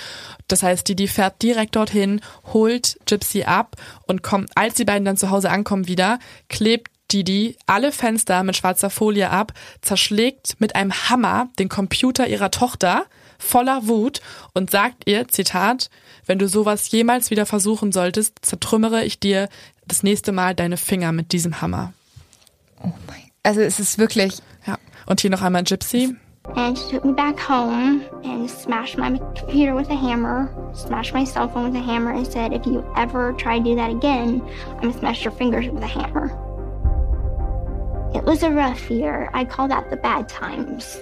Das heißt, die, die fährt direkt dorthin, holt Gypsy ab und kommt, als die beiden dann zu Hause ankommen wieder, klebt Didi alle Fenster mit schwarzer Folie ab, zerschlägt mit einem Hammer den Computer ihrer Tochter voller Wut und sagt ihr, Zitat, wenn du sowas jemals wieder versuchen solltest, zertrümmere ich dir das nächste Mal deine Finger mit diesem Hammer. Also es ist wirklich. Ja. Und hier noch einmal Gypsy. And she took me back home and smashed my computer with a hammer, smashed my cell phone with a hammer, and said, If you ever try to do that again, I'm gonna smash your fingers with a hammer. It was a rough year. I call that the bad times.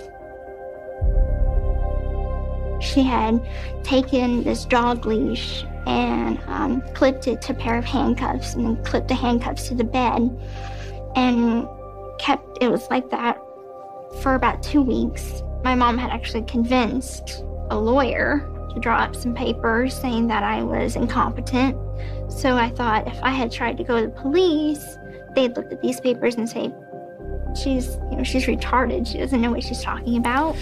She had taken this dog leash and um, clipped it to a pair of handcuffs and then clipped the handcuffs to the bed and kept it was like that for about two weeks. My mom had actually convinced a lawyer to draw up some papers saying that I was incompetent. So I thought if I had tried to go to the police, they'd look at these papers and say, she's, you know, she's retarded. She doesn't know what she's talking about.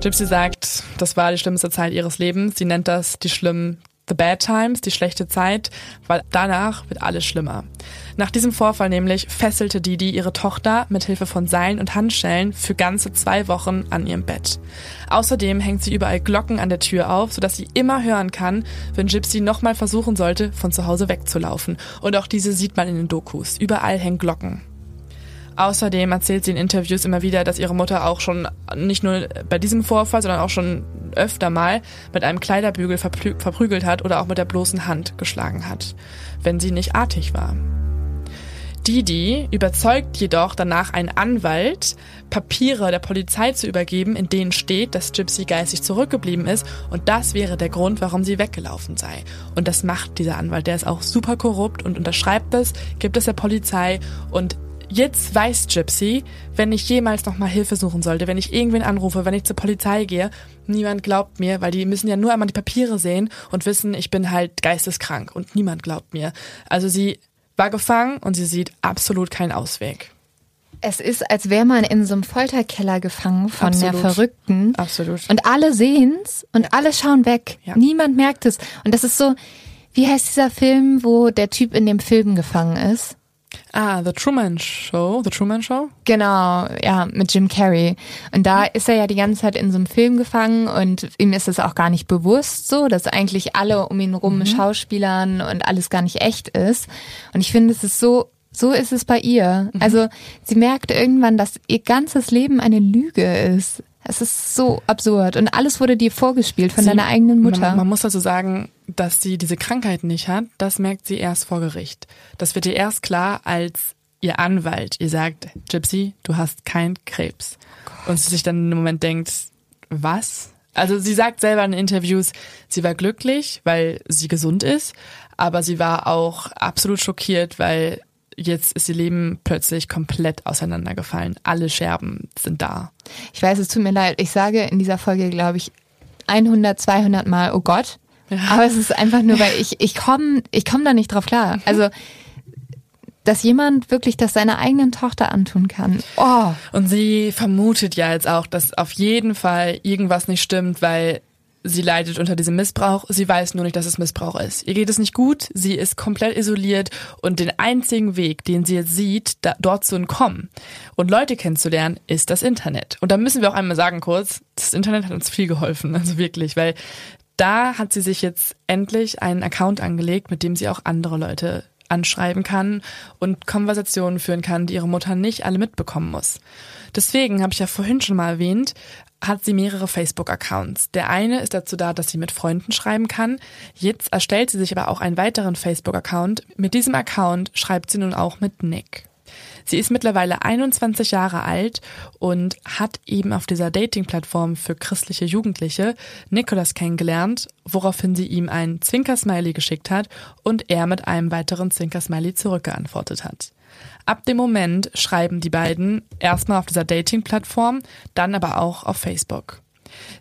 Gypsy sagt, das war die schlimmste Zeit ihres Lebens. Sie nennt das die schlimmen The Bad Times, die schlechte Zeit, weil danach wird alles schlimmer. Nach diesem Vorfall nämlich fesselte Didi ihre Tochter mit Hilfe von Seilen und Handschellen für ganze zwei Wochen an ihrem Bett. Außerdem hängt sie überall Glocken an der Tür auf, sodass sie immer hören kann, wenn Gypsy nochmal versuchen sollte, von zu Hause wegzulaufen. Und auch diese sieht man in den Dokus. Überall hängen Glocken. Außerdem erzählt sie in Interviews immer wieder, dass ihre Mutter auch schon nicht nur bei diesem Vorfall, sondern auch schon öfter mal mit einem Kleiderbügel verprü verprügelt hat oder auch mit der bloßen Hand geschlagen hat, wenn sie nicht artig war. Didi überzeugt jedoch danach einen Anwalt, Papiere der Polizei zu übergeben, in denen steht, dass Gypsy geistig zurückgeblieben ist und das wäre der Grund, warum sie weggelaufen sei. Und das macht dieser Anwalt, der ist auch super korrupt und unterschreibt es, gibt es der Polizei und Jetzt weiß Gypsy, wenn ich jemals nochmal Hilfe suchen sollte, wenn ich irgendwen anrufe, wenn ich zur Polizei gehe, niemand glaubt mir, weil die müssen ja nur einmal die Papiere sehen und wissen, ich bin halt geisteskrank und niemand glaubt mir. Also sie war gefangen und sie sieht absolut keinen Ausweg. Es ist, als wäre man in so einem Folterkeller gefangen von Absolut. der Verrückten. Absolut. Und alle sehen's und alle schauen weg. Niemand merkt es. Und das ist so, wie heißt dieser Film, wo der Typ in dem Film gefangen ist? Ah, The Truman Show. The Truman Show? Genau, ja, mit Jim Carrey. Und da ist er ja die ganze Zeit in so einem Film gefangen und ihm ist es auch gar nicht bewusst so, dass eigentlich alle um ihn rum Schauspielern und alles gar nicht echt ist. Und ich finde, es ist so, so ist es bei ihr. Also sie merkt irgendwann, dass ihr ganzes Leben eine Lüge ist. Es ist so absurd. Und alles wurde dir vorgespielt von Sie- deiner eigenen Mutter. Man, man muss also sagen, dass sie diese Krankheit nicht hat, das merkt sie erst vor Gericht. Das wird ihr erst klar, als ihr Anwalt ihr sagt, Gypsy, du hast keinen Krebs. und sie sich dann im Moment denkt, was? Also sie sagt selber in Interviews, sie war glücklich, weil sie gesund ist, aber sie war auch absolut schockiert, weil jetzt ist ihr Leben plötzlich komplett auseinandergefallen. Alle Scherben sind da. Ich weiß, es tut mir leid. Ich sage in dieser Folge, glaube ich, 100, 200 Mal, oh Gott. Ja. Aber es ist einfach nur, weil ich, ich komme ich komm da nicht drauf klar. Also, dass jemand wirklich das seiner eigenen Tochter antun kann. Oh. Und sie vermutet ja jetzt auch, dass auf jeden Fall irgendwas nicht stimmt, weil Sie leidet unter diesem Missbrauch. Sie weiß nur nicht, dass es Missbrauch ist. Ihr geht es nicht gut. Sie ist komplett isoliert und den einzigen Weg, den sie jetzt sieht, da, dort zu entkommen und Leute kennenzulernen, ist das Internet. Und da müssen wir auch einmal sagen kurz, das Internet hat uns viel geholfen, also wirklich, weil da hat sie sich jetzt endlich einen Account angelegt, mit dem sie auch andere Leute anschreiben kann und Konversationen führen kann, die ihre Mutter nicht alle mitbekommen muss. Deswegen habe ich ja vorhin schon mal erwähnt, hat sie mehrere Facebook-Accounts. Der eine ist dazu da, dass sie mit Freunden schreiben kann. Jetzt erstellt sie sich aber auch einen weiteren Facebook-Account. Mit diesem Account schreibt sie nun auch mit Nick. Sie ist mittlerweile 21 Jahre alt und hat eben auf dieser Dating-Plattform für christliche Jugendliche Nicholas kennengelernt, woraufhin sie ihm ein Zwinkersmiley geschickt hat und er mit einem weiteren Zwinkersmiley zurückgeantwortet hat. Ab dem Moment schreiben die beiden erstmal auf dieser Dating-Plattform, dann aber auch auf Facebook.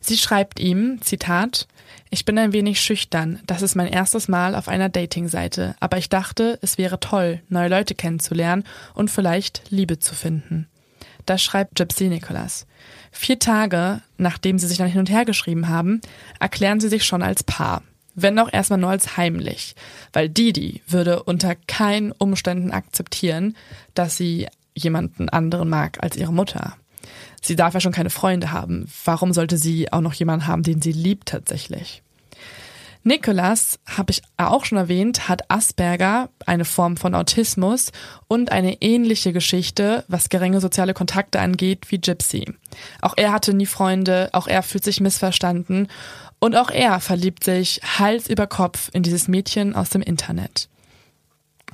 Sie schreibt ihm, Zitat, ich bin ein wenig schüchtern, das ist mein erstes Mal auf einer Dating-Seite, aber ich dachte, es wäre toll, neue Leute kennenzulernen und vielleicht Liebe zu finden. Das schreibt Gypsy Nicholas. Vier Tage, nachdem sie sich dann hin und her geschrieben haben, erklären sie sich schon als Paar wenn auch erstmal nur als heimlich, weil Didi würde unter keinen Umständen akzeptieren, dass sie jemanden anderen mag als ihre Mutter. Sie darf ja schon keine Freunde haben. Warum sollte sie auch noch jemanden haben, den sie liebt tatsächlich? Nicholas, habe ich auch schon erwähnt, hat Asperger, eine Form von Autismus und eine ähnliche Geschichte, was geringe soziale Kontakte angeht, wie Gypsy. Auch er hatte nie Freunde, auch er fühlt sich missverstanden und auch er verliebt sich Hals über Kopf in dieses Mädchen aus dem Internet.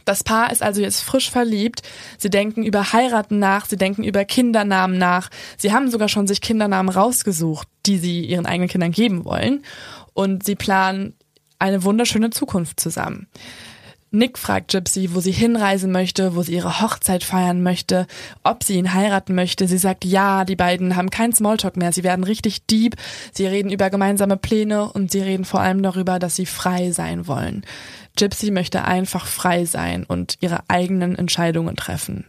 Das Paar ist also jetzt frisch verliebt. Sie denken über Heiraten nach, sie denken über Kindernamen nach. Sie haben sogar schon sich Kindernamen rausgesucht, die sie ihren eigenen Kindern geben wollen. Und sie planen eine wunderschöne Zukunft zusammen. Nick fragt Gypsy, wo sie hinreisen möchte, wo sie ihre Hochzeit feiern möchte, ob sie ihn heiraten möchte. Sie sagt ja, die beiden haben keinen Smalltalk mehr, sie werden richtig deep, sie reden über gemeinsame Pläne und sie reden vor allem darüber, dass sie frei sein wollen. Gypsy möchte einfach frei sein und ihre eigenen Entscheidungen treffen.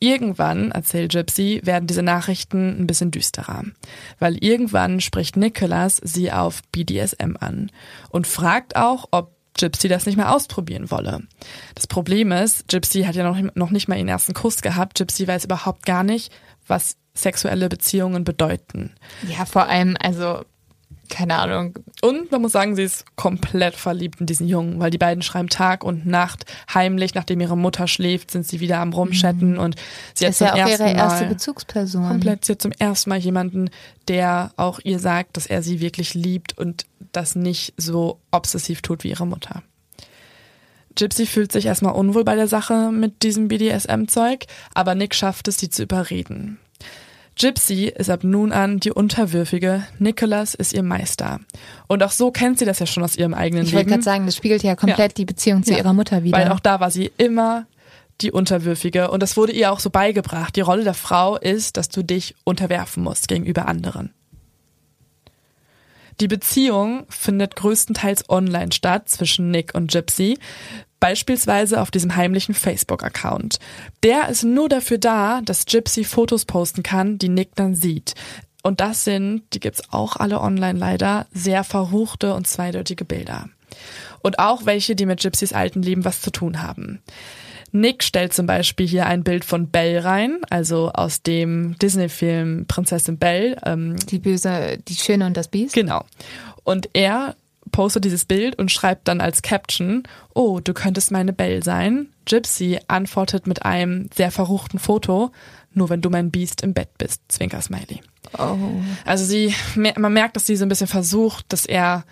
Irgendwann, erzählt Gypsy, werden diese Nachrichten ein bisschen düsterer, weil irgendwann spricht Nicholas sie auf BDSM an und fragt auch, ob Gypsy das nicht mehr ausprobieren wolle. Das Problem ist, Gypsy hat ja noch, noch nicht mal ihren ersten Kuss gehabt. Gypsy weiß überhaupt gar nicht, was sexuelle Beziehungen bedeuten. Ja, vor allem, also keine Ahnung. Und man muss sagen, sie ist komplett verliebt in diesen Jungen, weil die beiden schreiben Tag und Nacht heimlich, nachdem ihre Mutter schläft, sind sie wieder am Rumchatten mhm. und sie hat zum ja auch ersten ihre erste Mal Bezugsperson. Komplett, sie hat zum ersten Mal jemanden, der auch ihr sagt, dass er sie wirklich liebt und das nicht so obsessiv tut wie ihre Mutter. Gypsy fühlt sich erstmal unwohl bei der Sache mit diesem BDSM-Zeug, aber Nick schafft es, sie zu überreden. Gypsy ist ab nun an die Unterwürfige, Nicholas ist ihr Meister. Und auch so kennt sie das ja schon aus ihrem eigenen ich Leben. Ich wollte gerade sagen, das spiegelt ja komplett ja. die Beziehung zu ja. ihrer Mutter wieder. Weil auch da war sie immer die Unterwürfige und das wurde ihr auch so beigebracht. Die Rolle der Frau ist, dass du dich unterwerfen musst gegenüber anderen. Die Beziehung findet größtenteils online statt zwischen Nick und Gypsy, beispielsweise auf diesem heimlichen Facebook-Account. Der ist nur dafür da, dass Gypsy Fotos posten kann, die Nick dann sieht. Und das sind, die gibt's auch alle online leider, sehr verruchte und zweideutige Bilder. Und auch welche, die mit Gypsys alten Leben was zu tun haben. Nick stellt zum Beispiel hier ein Bild von Belle rein, also aus dem Disney-Film Prinzessin Belle. Ähm, die böse, die Schöne und das Biest. Genau. Und er postet dieses Bild und schreibt dann als Caption, oh, du könntest meine Belle sein. Gypsy antwortet mit einem sehr verruchten Foto, nur wenn du mein Biest im Bett bist, Zwinker Smiley. Oh. Also sie, man merkt, dass sie so ein bisschen versucht, dass er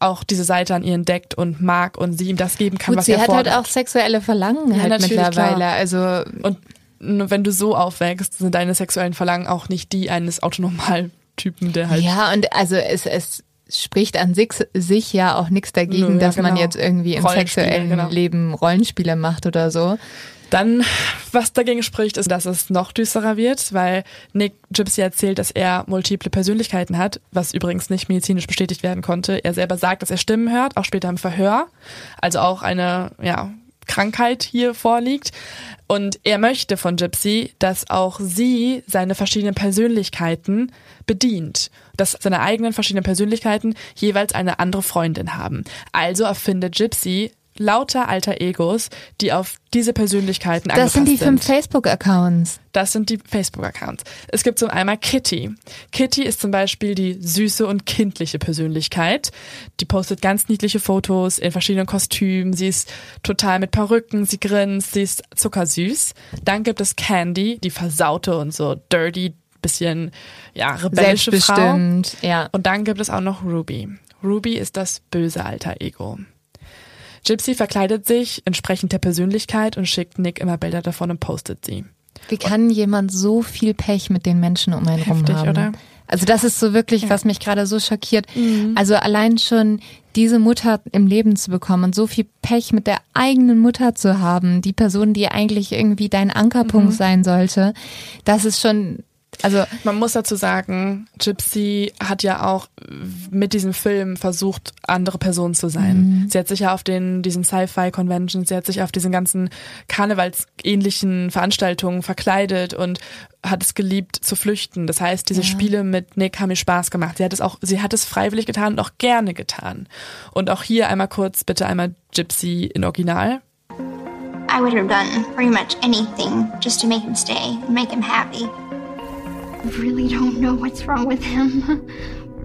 auch diese Seite an ihr entdeckt und mag und sie ihm das geben kann, Gut, was sie er hat halt fordert. auch sexuelle Verlangen Ja, halt mittlerweile. klar. Also Und nur wenn du so aufwächst, sind deine sexuellen Verlangen auch nicht die eines Autonormaltypen, der halt. ja, und also es, es spricht an sich, sich ja auch nichts dagegen, Nö, ja, dass man genau. jetzt irgendwie im sexuellen genau. Leben Rollenspiele macht oder so. Dann, was dagegen spricht, ist, dass es noch düsterer wird, weil Nick Gypsy erzählt, dass er multiple Persönlichkeiten hat, was übrigens nicht medizinisch bestätigt werden konnte. Er selber sagt, dass er Stimmen hört, auch später im Verhör. Also auch eine, ja, Krankheit hier vorliegt. Und er möchte von Gypsy, dass auch sie seine verschiedenen Persönlichkeiten bedient. Dass seine eigenen verschiedenen Persönlichkeiten jeweils eine andere Freundin haben. Also erfindet Gypsy lauter alter Egos, die auf diese Persönlichkeiten Das sind die angepasst fünf Facebook-Accounts. das sind die Facebook-Accounts. Es gibt zum einmal Kitty. Kitty ist zum Beispiel die süße und kindliche Persönlichkeit. Die postet ganz niedliche Fotos in verschiedenen Kostümen. Sie ist total mit Perücken, sie grinst, sie ist zuckersüß. Dann gibt es Candy, die versaute und so dirty, bisschen, ja, rebellische Frau. Ja. Und dann gibt es auch noch Ruby. Ruby ist das böse alter Ego. Gypsy verkleidet sich entsprechend der Persönlichkeit und schickt Nick immer Bilder davon und postet sie. Wie kann jemand so viel Pech mit den Menschen um einen rum Heftig, haben? oder? Also das ist so wirklich, was mich gerade so schockiert. Mhm. Also allein schon diese Mutter im Leben zu bekommen und so viel Pech mit der eigenen Mutter zu haben, die Person, die eigentlich irgendwie dein Ankerpunkt Mhm. sein sollte, das ist schon, also Man muss dazu sagen, Gypsy hat ja auch mit diesem Film versucht, andere Personen zu sein. Mhm. Sie hat sich ja auf den, diesen Sci-Fi-Conventions, sie hat sich auf diesen ganzen karnevalsähnlichen Veranstaltungen verkleidet und hat es geliebt zu flüchten. Das heißt, diese Ja. Spiele mit Nick haben ihr Spaß gemacht. Sie hat es auch, sie hat es freiwillig getan und auch gerne getan. Und auch hier einmal kurz bitte einmal Gypsy in Original. I would have done pretty much anything just to make him stay and make him happy. Really don't know what's wrong with him.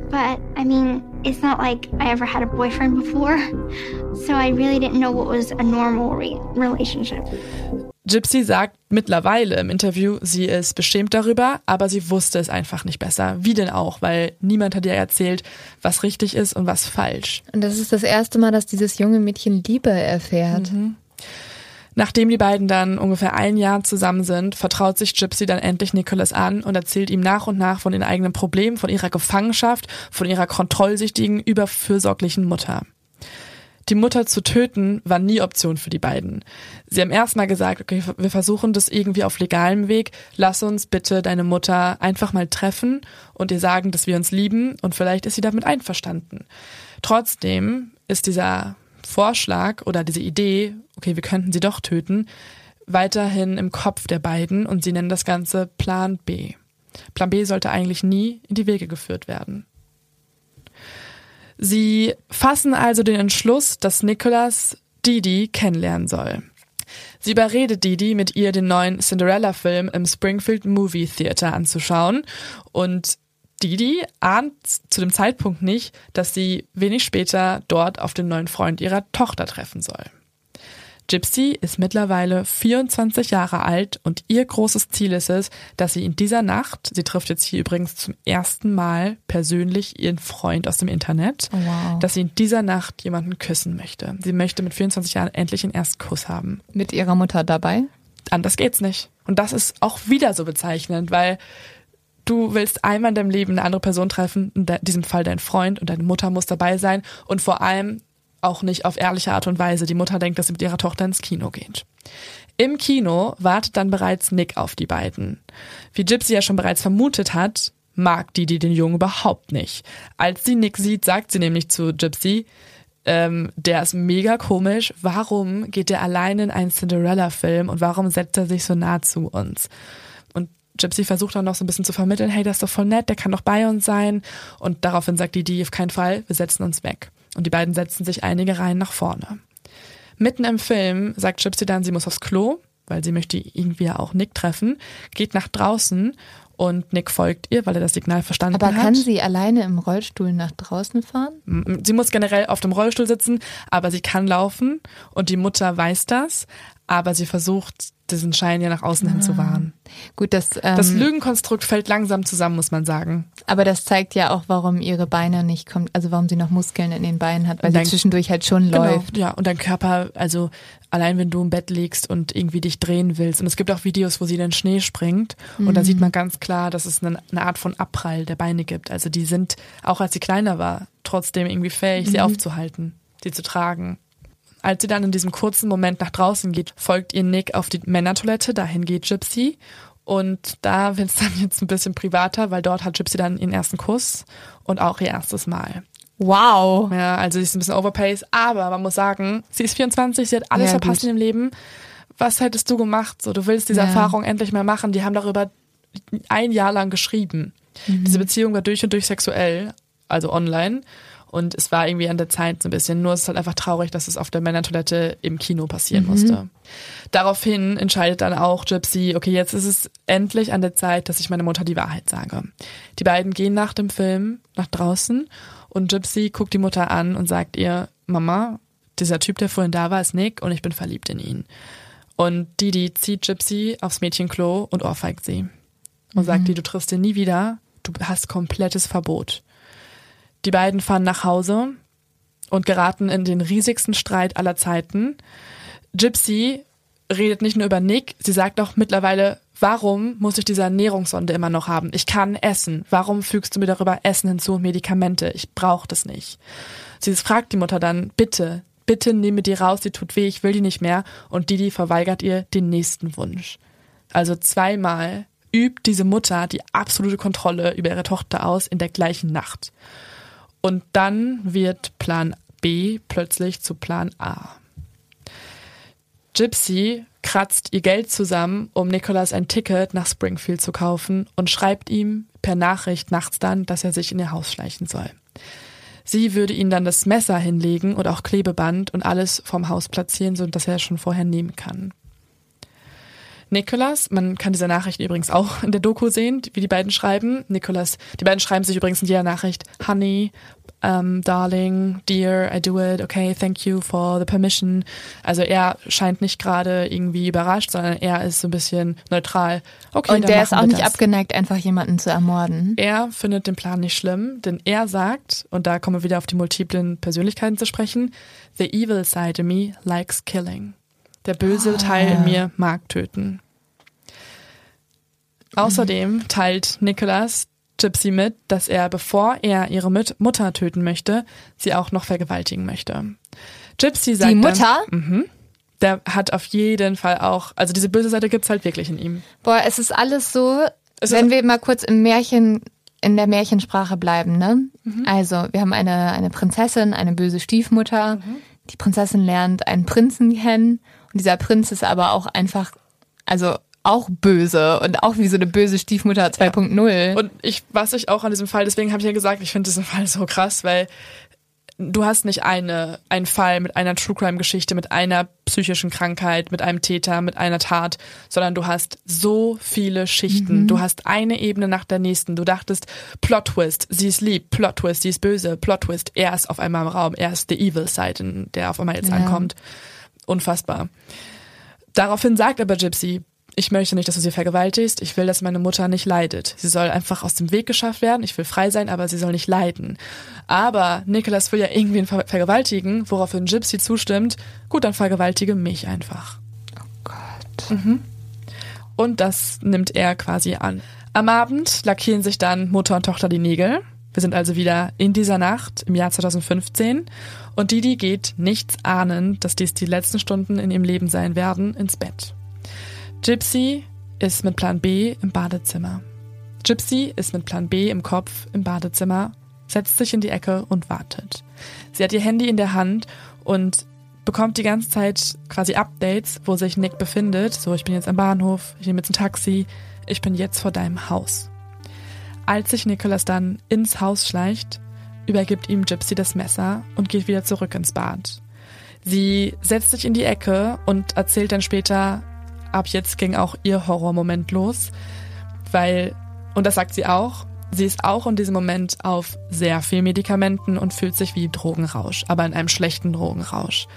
But, I mean, it's not like I ever had a boyfriend before. So I really didn't know what was a normal re relationship. Gypsy sagt mittlerweile im Interview, sie ist beschämt darüber, aber sie wusste es einfach nicht besser. Wie denn auch, weil niemand hat ihr erzählt, was richtig ist und was falsch. und das ist das erste Mal, dass dieses junge Mädchen Liebe erfährt. Nachdem die beiden dann ungefähr ein Jahr zusammen sind, vertraut sich Gypsy dann endlich Nicholas an und erzählt ihm nach und nach von den eigenen Problemen, von ihrer Gefangenschaft, von ihrer kontrollsüchtigen, überfürsorglichen Mutter. Die Mutter zu töten war nie Option für die beiden. Sie haben erstmal gesagt, okay, wir versuchen das irgendwie auf legalem Weg. Lass uns bitte deine Mutter einfach mal treffen und ihr sagen, dass wir uns lieben und vielleicht ist sie damit einverstanden. Trotzdem ist dieser Vorschlag oder diese Idee, okay, wir könnten sie doch töten, weiterhin im Kopf der beiden und sie nennen das Ganze Plan B. Plan B sollte eigentlich nie in die Wege geführt werden. Sie fassen also den Entschluss, dass Nicholas Didi kennenlernen soll. Sie überredet Didi, mit ihr den neuen Cinderella-Film im Springfield Movie Theater anzuschauen und Didi ahnt zu dem Zeitpunkt nicht, dass sie wenig später dort auf den neuen Freund ihrer Tochter treffen soll. Gypsy ist mittlerweile 24 Jahre alt und ihr großes Ziel ist es, dass sie in dieser Nacht, sie trifft jetzt hier übrigens zum ersten Mal persönlich ihren Freund aus dem Internet, Oh, wow. dass sie in dieser Nacht jemanden küssen möchte. Sie möchte mit 24 Jahren endlich einen Erstkuss haben. Mit ihrer Mutter dabei. Anders geht's nicht. Und das ist auch wieder so bezeichnend, weil du willst einmal in deinem Leben eine andere Person treffen, in diesem Fall dein Freund und deine Mutter muss dabei sein und vor allem auch nicht auf ehrliche Art und Weise. Die Mutter denkt, dass sie mit ihrer Tochter ins Kino geht. Im Kino wartet dann bereits Nick auf die beiden. Wie Gypsy ja schon bereits vermutet hat, mag Didi den Jungen überhaupt nicht. Als sie Nick sieht, sagt sie nämlich zu Gypsy, ähm, der ist mega komisch. Warum geht der alleine in einen Cinderella-Film und warum setzt er sich so nah zu uns? Gypsy versucht dann noch so ein bisschen zu vermitteln, hey, der ist doch voll nett, der kann doch bei uns sein. Und daraufhin sagt die, die auf keinen Fall, wir setzen uns weg. Und die beiden setzen sich einige Reihen nach vorne. Mitten im Film sagt Gypsy dann, sie muss aufs Klo, weil sie möchte irgendwie ja auch Nick treffen, geht nach draußen und Nick folgt ihr, weil er das Signal verstanden Aber hat. kann sie alleine im Rollstuhl nach draußen fahren? Sie muss generell auf dem Rollstuhl sitzen, aber sie kann laufen und die Mutter weiß das, aber sie versucht, diesen Schein ja nach außen hin zu wahren. Gut, das, ähm, Das Lügenkonstrukt fällt langsam zusammen, muss man sagen. aber das zeigt ja auch, warum ihre Beine nicht kommt, also warum sie noch Muskeln in den Beinen hat, weil Und sie zwischendurch halt schon läuft. Genau, ja, und dein Körper, also allein wenn du im Bett liegst und irgendwie dich drehen willst. Und es gibt auch Videos, wo sie in den Schnee springt. Und da Mhm. sieht man ganz klar, dass es eine, eine Art von Abprall der Beine gibt. Also die sind, auch als sie kleiner war, trotzdem irgendwie fähig, sie Mhm. aufzuhalten, sie zu tragen. Als sie dann in diesem kurzen Moment nach draußen geht, folgt ihr Nick auf die Männertoilette, dahin geht Gypsy. Und da wird es dann jetzt ein bisschen privater, weil dort hat Gypsy dann ihren ersten Kuss und auch ihr erstes Mal. Wow. Ja, also sie ist ein bisschen overpaced, aber man muss sagen, sie ist 24, sie hat alles Ja, verpasst gut. in ihrem Leben. Was hättest du gemacht? So, du willst diese Ja. Erfahrung endlich mal machen. Die haben darüber ein Jahr lang geschrieben. Mhm. Diese Beziehung war durch und durch sexuell, also online. Und es war irgendwie an der Zeit so ein bisschen. Nur es ist halt einfach traurig, dass es auf der Männertoilette im Kino passieren Mhm. musste. Daraufhin entscheidet dann auch Gypsy, okay, jetzt ist es endlich an der Zeit, dass ich meiner Mutter die Wahrheit sage. Die beiden gehen nach dem Film nach draußen und Gypsy guckt die Mutter an und sagt ihr, Mama, dieser Typ, der vorhin da war, ist Nick und ich bin verliebt in ihn. Und Didi zieht Gypsy aufs Mädchenklo und ohrfeigt sie. Und sagt ihr, du triffst ihn nie wieder, du hast komplettes Verbot. Die beiden fahren nach Hause und geraten in den riesigsten Streit aller Zeiten. Gypsy redet nicht nur über Nick, sie sagt auch mittlerweile, warum muss ich diese Ernährungssonde immer noch haben? Ich kann essen. Warum fügst du mir darüber Essen hinzu und Medikamente? Ich brauche das nicht. Sie fragt die Mutter dann, bitte, bitte nehme die raus, die tut weh, ich will die nicht mehr. Und Didi verweigert ihr den nächsten Wunsch. Also zweimal übt diese Mutter die absolute Kontrolle über ihre Tochter aus in der gleichen Nacht. Und dann wird Plan B plötzlich zu Plan A. Gypsy kratzt ihr Geld zusammen, um Nicholas ein Ticket nach Springfield zu kaufen und schreibt ihm per Nachricht nachts dann, dass er sich in ihr Haus schleichen soll. Sie würde ihm dann das Messer hinlegen und auch Klebeband und alles vom Haus platzieren, so dass er es schon vorher nehmen kann. Nicholas, man kann diese Nachricht übrigens auch in der Doku sehen, wie die beiden schreiben. Nicholas, die beiden schreiben sich übrigens in jeder Nachricht, Honey, um, Darling, Dear, I do it, okay, thank you for the permission. Also er scheint nicht gerade irgendwie überrascht, sondern er ist so ein bisschen neutral. Okay, Und der ist auch nicht das. abgeneigt, einfach jemanden zu ermorden. Er findet den Plan nicht schlimm, denn er sagt, und da kommen wir wieder auf die multiplen Persönlichkeiten zu sprechen, the evil side of me likes killing. Der böse Ah. Teil in mir mag töten. Außerdem teilt Nicholas Gypsy mit, dass er, bevor er ihre Mutter töten möchte, sie auch noch vergewaltigen möchte. Gypsy sagt Die Mutter? Dann, mhm, der hat auf jeden Fall auch, also diese böse Seite gibt's halt wirklich in ihm. Boah, es ist alles so, Es wenn wir mal kurz im Märchen, in der Märchensprache bleiben, ne? Mhm. Also, wir haben eine, eine Prinzessin, eine böse Stiefmutter. Mhm. Die Prinzessin lernt einen Prinzen kennen. Und dieser Prinz ist aber auch einfach, also auch böse und auch wie so eine böse Stiefmutter 2.0. Und ich, was ich auch an diesem Fall, deswegen habe ich ja gesagt, ich finde diesen Fall so krass, weil du hast nicht eine, einen Fall mit einer True Crime Geschichte, mit einer psychischen Krankheit, mit einem Täter, mit einer Tat, sondern du hast so viele Schichten. Mhm. Du hast eine Ebene nach der nächsten. Du dachtest, Plot Twist, sie ist lieb, Plot Twist, sie ist böse, Plot Twist, er ist auf einmal im Raum, er ist the evil side, in der auf einmal jetzt Ja. ankommt. Unfassbar. Daraufhin sagt aber Gypsy, ich möchte nicht, dass du sie vergewaltigst. Ich will, dass meine Mutter nicht leidet. Sie soll einfach aus dem Weg geschafft werden. Ich will frei sein, aber sie soll nicht leiden. Aber Nicholas will ja irgendwen ver vergewaltigen, woraufhin Gypsy zustimmt. Gut, dann vergewaltige mich einfach. Oh Gott. Mhm. Und das nimmt er quasi an. Am Abend lackieren sich dann Mutter und Tochter die Nägel. Wir sind also wieder in dieser Nacht im Jahr 2015 und Didi geht nichts ahnend, dass dies die letzten Stunden in ihrem Leben sein werden, ins Bett. Gypsy ist mit Plan B im Badezimmer. Gypsy ist mit Plan B im Kopf im Badezimmer, setzt sich in die Ecke und wartet. Sie hat ihr Handy in der Hand und bekommt die ganze Zeit quasi Updates, wo sich Nick befindet. So, ich bin jetzt am Bahnhof, ich nehme jetzt ein Taxi, ich bin jetzt vor deinem Haus. Als sich Nicholas dann ins Haus schleicht, übergibt ihm Gypsy das Messer und geht wieder zurück ins Bad. Sie setzt sich in die Ecke und erzählt dann später, ab jetzt ging auch ihr Horrormoment los, weil Und das sagt sie auch. Sie ist auch in diesem Moment auf sehr viel Medikamenten und fühlt sich wie Drogenrausch, aber in einem schlechten Drogenrausch.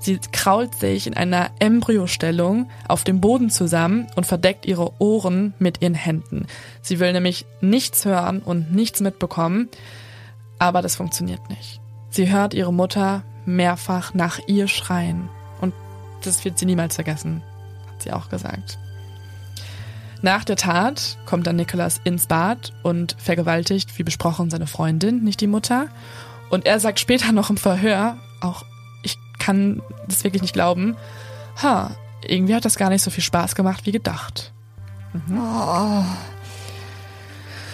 Sie krault sich in einer Embryostellung auf dem Boden zusammen und verdeckt ihre Ohren mit ihren Händen. Sie will nämlich nichts hören und nichts mitbekommen, aber das funktioniert nicht. Sie hört ihre Mutter mehrfach nach ihr schreien und das wird sie niemals vergessen, hat sie auch gesagt. Nach der Tat kommt dann Nicholas ins Bad und vergewaltigt, wie besprochen, seine Freundin, nicht die Mutter. Und er sagt später noch im Verhör, auch ich kann das wirklich nicht glauben, ha, irgendwie hat das gar nicht so viel Spaß gemacht wie gedacht. Mhm. Oh.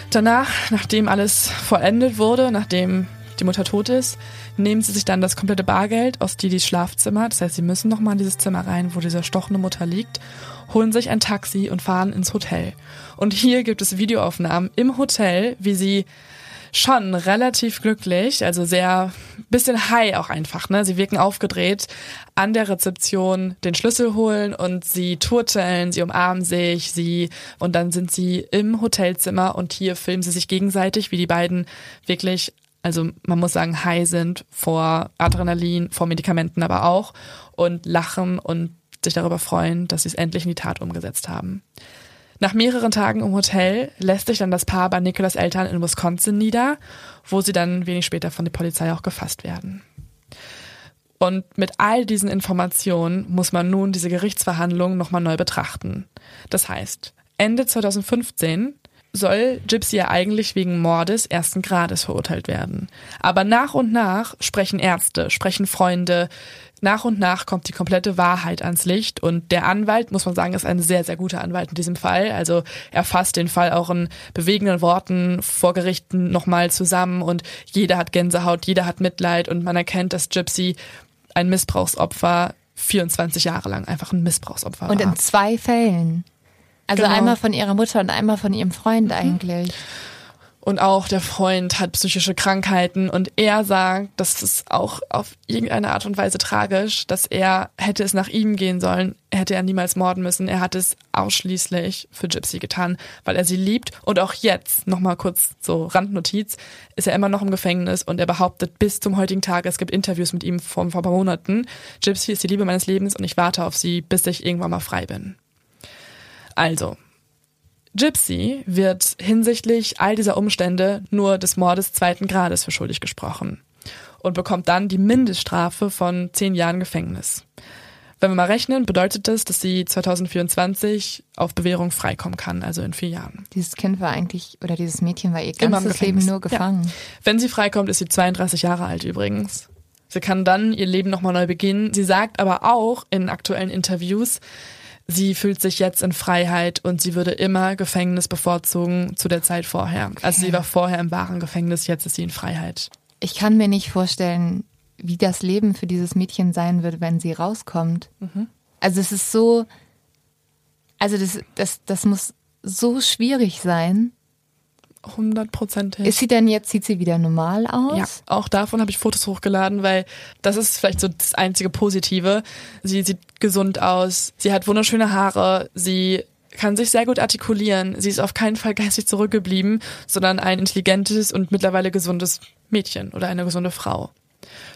Danach, nachdem alles vollendet wurde, nachdem die Mutter tot ist, nehmen sie sich dann das komplette Bargeld aus Didis Schlafzimmer. Das heißt, sie müssen nochmal in dieses Zimmer rein, wo diese stochende Mutter liegt, holen sich ein Taxi und fahren ins Hotel. Und hier gibt es Videoaufnahmen im Hotel, wie sie schon relativ glücklich, also sehr bisschen high auch einfach, ne? Sie wirken aufgedreht an der Rezeption den Schlüssel holen und sie turteln, sie umarmen sich, sie und dann sind sie im Hotelzimmer und hier filmen sie sich gegenseitig, wie die beiden wirklich also man muss sagen, high sind vor Adrenalin, vor Medikamenten aber auch und lachen und sich darüber freuen, dass sie es endlich in die Tat umgesetzt haben. Nach mehreren Tagen im Hotel lässt sich dann das Paar bei Nicolas Eltern in Wisconsin nieder, wo sie dann wenig später von der Polizei auch gefasst werden. Und mit all diesen Informationen muss man nun diese Gerichtsverhandlungen nochmal neu betrachten. Das heißt, Ende 2015 soll Gypsy ja eigentlich wegen Mordes ersten Grades verurteilt werden. Aber nach und nach sprechen Ärzte, sprechen Freunde, nach und nach kommt die komplette Wahrheit ans Licht und der Anwalt, muss man sagen, ist ein sehr, sehr guter Anwalt in diesem Fall. Also er fasst den Fall auch in bewegenden Worten vor Gerichten nochmal zusammen und jeder hat Gänsehaut, jeder hat Mitleid und man erkennt, dass Gypsy ein Missbrauchsopfer 24 Jahre lang einfach ein Missbrauchsopfer war. Und in zwei Fällen. Also genau. einmal von ihrer Mutter und einmal von ihrem Freund mhm. eigentlich. Und auch der Freund hat psychische Krankheiten und er sagt, das ist auch auf irgendeine Art und Weise tragisch, dass er hätte es nach ihm gehen sollen, hätte er niemals morden müssen. Er hat es ausschließlich für Gypsy getan, weil er sie liebt. Und auch jetzt, nochmal kurz so Randnotiz, ist er immer noch im Gefängnis und er behauptet bis zum heutigen Tag, es gibt Interviews mit ihm vor, vor ein paar Monaten, Gypsy ist die Liebe meines Lebens und ich warte auf sie, bis ich irgendwann mal frei bin. Also, Gypsy wird hinsichtlich all dieser Umstände nur des Mordes zweiten Grades für schuldig gesprochen und bekommt dann die Mindeststrafe von zehn Jahren Gefängnis. Wenn wir mal rechnen, bedeutet das, dass sie 2024 auf Bewährung freikommen kann, also in vier Jahren. Dieses Kind war eigentlich, oder dieses Mädchen war ihr ganzes Leben nur gefangen. Ja. Wenn sie freikommt, ist sie 32 Jahre alt übrigens. Sie kann dann ihr Leben nochmal neu beginnen. Sie sagt aber auch in aktuellen Interviews, sie fühlt sich jetzt in Freiheit und sie würde immer Gefängnis bevorzugen zu der Zeit vorher. Okay. Also sie war vorher im wahren Gefängnis, jetzt ist sie in Freiheit. Ich kann mir nicht vorstellen, wie das Leben für dieses Mädchen sein wird, wenn sie rauskommt. Mhm. Also es ist so, also das, das, das muss so schwierig sein hundertprozentig. Ist sie denn jetzt, sieht sie wieder normal aus? Ja, auch davon habe ich Fotos hochgeladen, weil das ist vielleicht so das einzige Positive. Sie sieht gesund aus, sie hat wunderschöne Haare, sie kann sich sehr gut artikulieren. Sie ist auf keinen Fall geistig zurückgeblieben, sondern ein intelligentes und mittlerweile gesundes Mädchen oder eine gesunde Frau.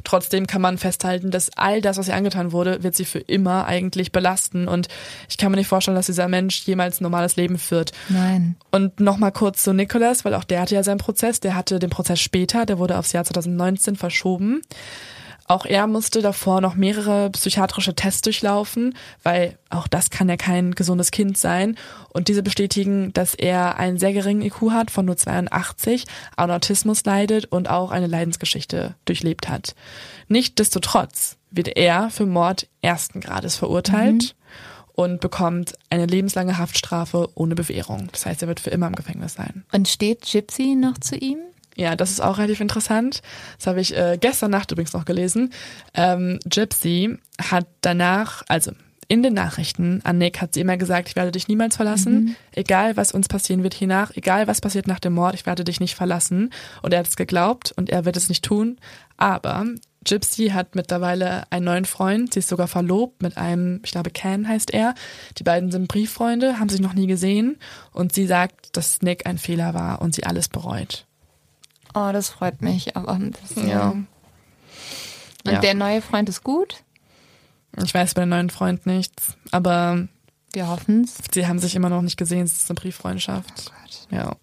Trotzdem kann man festhalten, dass all das, was ihr angetan wurde, wird sie für immer eigentlich belasten. Und ich kann mir nicht vorstellen, dass dieser Mensch jemals ein normales Leben führt. Nein. Und nochmal kurz zu Nicholas, weil auch der hatte ja seinen Prozess. Der hatte den Prozess später, der wurde aufs Jahr 2019 verschoben. Auch er musste davor noch mehrere psychiatrische Tests durchlaufen, weil auch das kann ja kein gesundes Kind sein. Und diese bestätigen, dass er einen sehr geringen IQ hat von nur 82, an Autismus leidet und auch eine Leidensgeschichte durchlebt hat. Nichtsdestotrotz wird er für Mord ersten Grades verurteilt. Mhm und bekommt eine lebenslange Haftstrafe ohne Bewährung. Das heißt, er wird für immer im Gefängnis sein. Und steht Gypsy noch zu ihm? Ja, das ist auch relativ interessant. Das habe ich äh, gestern Nacht übrigens noch gelesen. Ähm, Gypsy hat danach, also in den Nachrichten an Nick hat sie immer gesagt, ich werde dich niemals verlassen, mhm. egal was uns passieren wird hiernach, egal was passiert nach dem Mord, ich werde dich nicht verlassen. Und er hat es geglaubt und er wird es nicht tun. Aber Gypsy hat mittlerweile einen neuen Freund. Sie ist sogar verlobt mit einem, ich glaube, Ken heißt er. Die beiden sind Brieffreunde, haben sich noch nie gesehen. Und sie sagt, dass Nick ein Fehler war und sie alles bereut. Oh, das freut mich, aber ein bisschen. Ja. Und Ja. der neue Freund ist gut? Ich weiß bei dem neuen Freund nichts, aber Wir hoffen's. sie haben sich immer noch nicht gesehen. Es ist eine Brieffreundschaft. ja.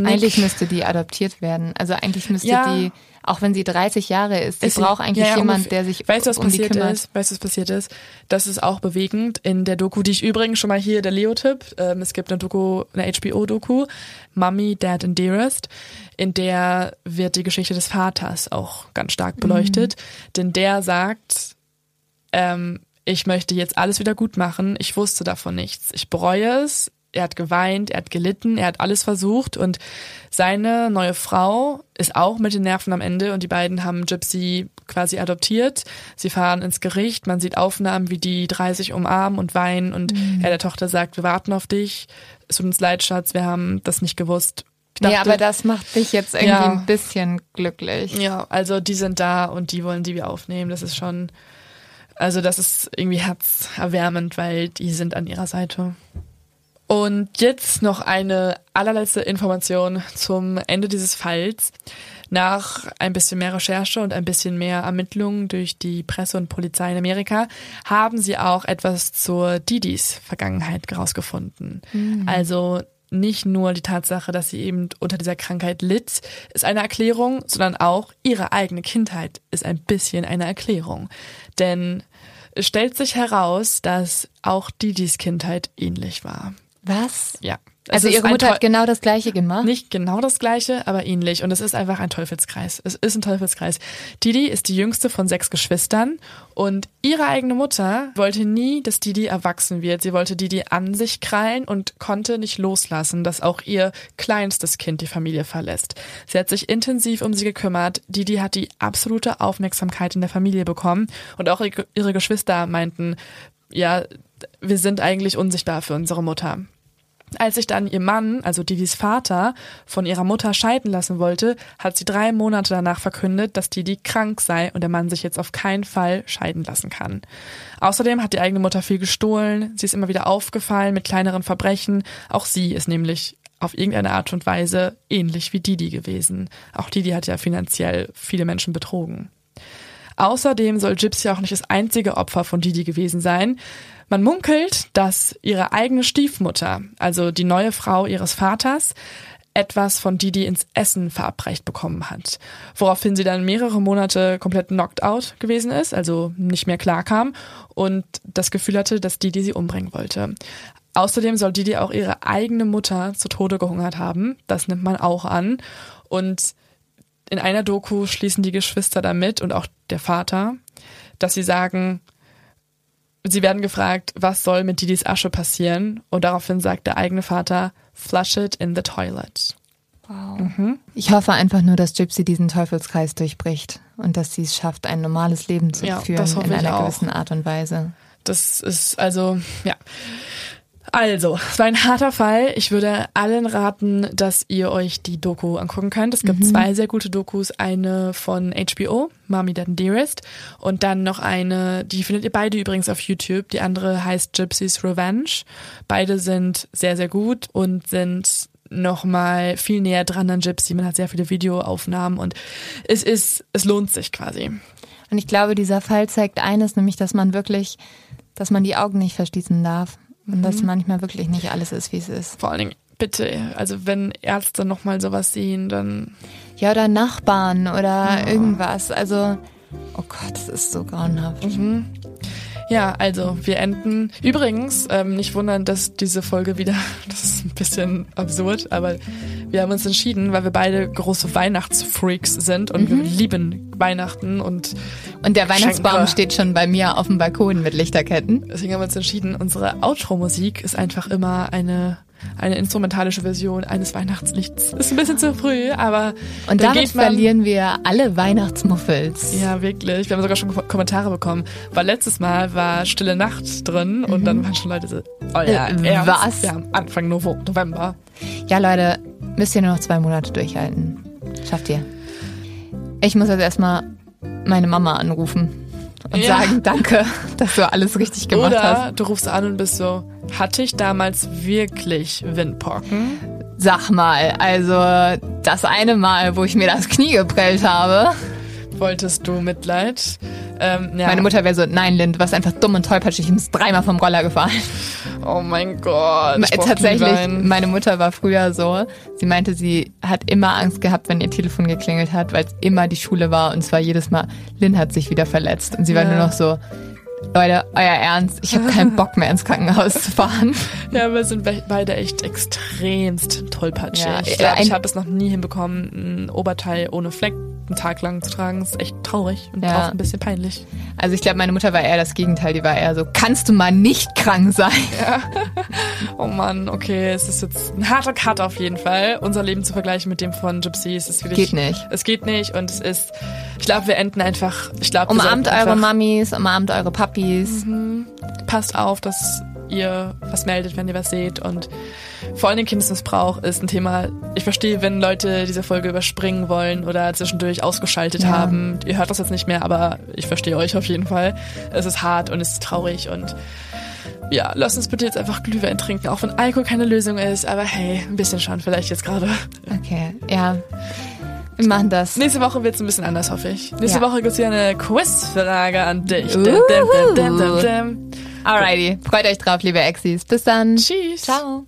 Nick- Eigentlich müsste die adoptiert werden. Also eigentlich müsste Ja. die, auch wenn sie 30 Jahre ist, die Ist- braucht eigentlich ja, ja, jemand, der sich weißt was um passiert die kümmert. ist? Weißt du, was passiert ist? Das ist auch bewegend in der Doku, die ich übrigens schon mal hier, der Leo-Tipp. Ähm, es gibt eine Doku, eine HBO-Doku, Mummy, Dad and Dearest, in der wird die Geschichte des Vaters auch ganz stark beleuchtet. Denn der sagt, ähm, ich möchte jetzt alles wieder gut machen. Ich wusste davon nichts. Ich bereue es. Er hat geweint, er hat gelitten, er hat alles versucht und seine neue Frau ist auch mit den Nerven am Ende und die beiden haben Gypsy quasi adoptiert. Sie fahren ins Gericht, man sieht Aufnahmen, wie die drei sich umarmen und weinen und er der Tochter sagt, wir warten auf dich. Es tut uns leid, Schatz, wir haben das nicht gewusst. Dachte- aber das macht dich jetzt irgendwie Ja. ein bisschen glücklich. ja, also die sind da und die wollen die wir aufnehmen. Das ist schon, also das ist irgendwie herzerwärmend, weil die sind an ihrer Seite. Und jetzt noch eine allerletzte Information zum Ende dieses Falls. Nach ein bisschen mehr Recherche und ein bisschen mehr Ermittlungen durch die Presse und Polizei in Amerika haben sie auch etwas zur Didis Vergangenheit herausgefunden. Also nicht nur die Tatsache, dass sie eben unter dieser Krankheit litt, ist eine Erklärung, sondern auch ihre eigene Kindheit ist ein bisschen eine Erklärung. Denn es stellt sich heraus, dass auch Didis Kindheit ähnlich war. Was? Ja. Also ihre Mutter hat genau das gleiche gemacht? nicht genau das gleiche, aber ähnlich. Und es ist einfach ein Teufelskreis. Es ist ein Teufelskreis. Didi ist die jüngste von sechs Geschwistern und ihre eigene Mutter wollte nie, dass Didi erwachsen wird. Sie wollte Didi an sich krallen und konnte nicht loslassen, dass auch ihr kleinstes Kind die Familie verlässt. Sie hat sich intensiv um sie gekümmert. Didi hat die absolute Aufmerksamkeit in der Familie bekommen und auch ihre Geschwister meinten, ja, wir sind eigentlich unsichtbar für unsere Mutter. Als sich dann ihr Mann, also Didis Vater, von ihrer Mutter scheiden lassen wollte, hat sie drei Monate danach verkündet, dass Didi krank sei und der Mann sich jetzt auf keinen Fall scheiden lassen kann. Außerdem hat die eigene Mutter viel gestohlen, sie ist immer wieder aufgefallen mit kleineren Verbrechen. Auch sie ist nämlich auf irgendeine Art und Weise ähnlich wie Didi gewesen. Auch Didi hat ja finanziell viele Menschen betrogen. Außerdem soll Gypsy auch nicht das einzige Opfer von Didi gewesen sein. Man munkelt, dass ihre eigene Stiefmutter, also die neue Frau ihres Vaters, etwas von Didi ins Essen verabreicht bekommen hat. Woraufhin sie dann mehrere Monate komplett knocked out gewesen ist, also nicht mehr klarkam und das Gefühl hatte, dass Didi sie umbringen wollte. Außerdem soll Didi auch ihre eigene Mutter zu Tode gehungert haben. Das nimmt man auch an. Und in einer Doku schließen die Geschwister damit und auch der Vater, dass sie sagen, sie werden gefragt, was soll mit Didis Asche passieren? Und daraufhin sagt der eigene Vater, flush it in the toilet. Ich hoffe einfach nur, dass Gypsy diesen Teufelskreis durchbricht und dass sie es schafft, ein normales Leben zu Ja, führen das hoffe in ich einer auch. gewissen Art und Weise. Das ist also, ja. Also, es war ein harter Fall. Ich würde allen raten, dass ihr euch die Doku angucken könnt. Es gibt zwei sehr gute Dokus. Eine von HBO, Mommy Dad and Dearest. Und dann noch eine, die findet ihr beide übrigens auf YouTube. Die andere heißt Gypsy's Revenge. Beide sind sehr, sehr gut und sind nochmal viel näher dran an Gypsy. Man hat sehr viele Videoaufnahmen und es ist, es lohnt sich quasi. Und ich glaube, dieser Fall zeigt eines, nämlich, dass man wirklich, dass man die Augen nicht verschließen darf. Und Mhm. dass manchmal wirklich nicht alles ist, wie es ist. Vor allen Dingen, bitte, also wenn Ärzte nochmal sowas sehen, dann Ja, oder Nachbarn oder irgendwas. Also, oh Gott, das ist so grauenhaft. Ja, also wir enden. Übrigens, ähm, nicht wundern, dass diese Folge wieder, das ist ein bisschen absurd, aber wir haben uns entschieden, weil wir beide große Weihnachtsfreaks sind und wir lieben Weihnachten und Und der Weihnachtsbaum Geschenke. steht schon bei mir auf dem Balkon mit Lichterketten. deswegen haben wir uns entschieden, unsere Outro-Musik ist einfach immer eine eine instrumentalische Version eines Weihnachtslichts. Ist ein bisschen zu früh, aber Und damit geht man, verlieren wir alle Weihnachtsmuffels. Ja, wirklich. Wir haben sogar schon Ko- Kommentare bekommen. Weil letztes Mal war Stille Nacht drin und dann waren schon Leute so, oh ja, Äh, ernst? was? Haben Anfang November. Ja, Leute, müsst ihr nur noch zwei Monate durchhalten. Schafft ihr. Ich muss jetzt erstmal meine Mama anrufen und Ja. sagen, danke, dass du alles richtig gemacht Oder hast. du rufst an und bist so, hatte ich damals wirklich Windpocken? Sag mal, also das eine Mal, wo ich mir das Knie geprellt habe. Wolltest du Mitleid? Ähm, ja. Meine Mutter wäre so, nein, Lind, du warst einfach dumm und tollpatschig, du bist dreimal vom Roller gefallen. Oh mein Gott. ich brauch Tatsächlich, meine Mutter war früher so, sie meinte, sie hat immer Angst gehabt, wenn ihr Telefon geklingelt hat, weil es immer die Schule war und zwar jedes Mal, Lynn hat sich wieder verletzt und sie war Ja. nur noch so, Leute, euer Ernst, ich habe keinen Bock mehr ins Krankenhaus zu fahren. Ja, wir sind be- beide echt extremst tollpatschig. Ja, ich glaube, ich habe es noch nie hinbekommen, ein Oberteil ohne Fleck einen Tag lang zu tragen. Das ist echt traurig und Ja. auch ein bisschen peinlich. Also ich glaube, meine Mutter war eher das Gegenteil, die war eher so, kannst du mal nicht krank sein? Oh Mann, okay, es ist jetzt ein harter Cut auf jeden Fall. Unser Leben zu vergleichen mit dem von Gypsy, es ist wirklich... Geht nicht. Es geht nicht und es ist... Ich glaube, wir enden einfach... Ich glaube, wir Umarmt eure Mamis, umarmt eure Papis. passt auf, dass ihr was meldet, wenn ihr was seht. Und vor allem Kindesmissbrauch ist ein Thema. Ich verstehe, wenn Leute diese Folge überspringen wollen oder zwischendurch ausgeschaltet Ja. haben. Ihr hört das jetzt nicht mehr, aber ich verstehe euch auf jeden Fall. Es ist hart und es ist traurig und ja, lasst uns bitte jetzt einfach Glühwein trinken, auch wenn Alkohol keine Lösung ist. Aber hey, ein bisschen schon vielleicht jetzt gerade. Okay, ja. Wir machen das. Nächste Woche wird es ein bisschen anders, hoffe ich. Nächste Ja. Woche gibt es hier eine Quizfrage an dich. Dum, dum, dum. Alrighty, freut euch drauf, liebe Exis. Bis dann. Tschüss. Ciao.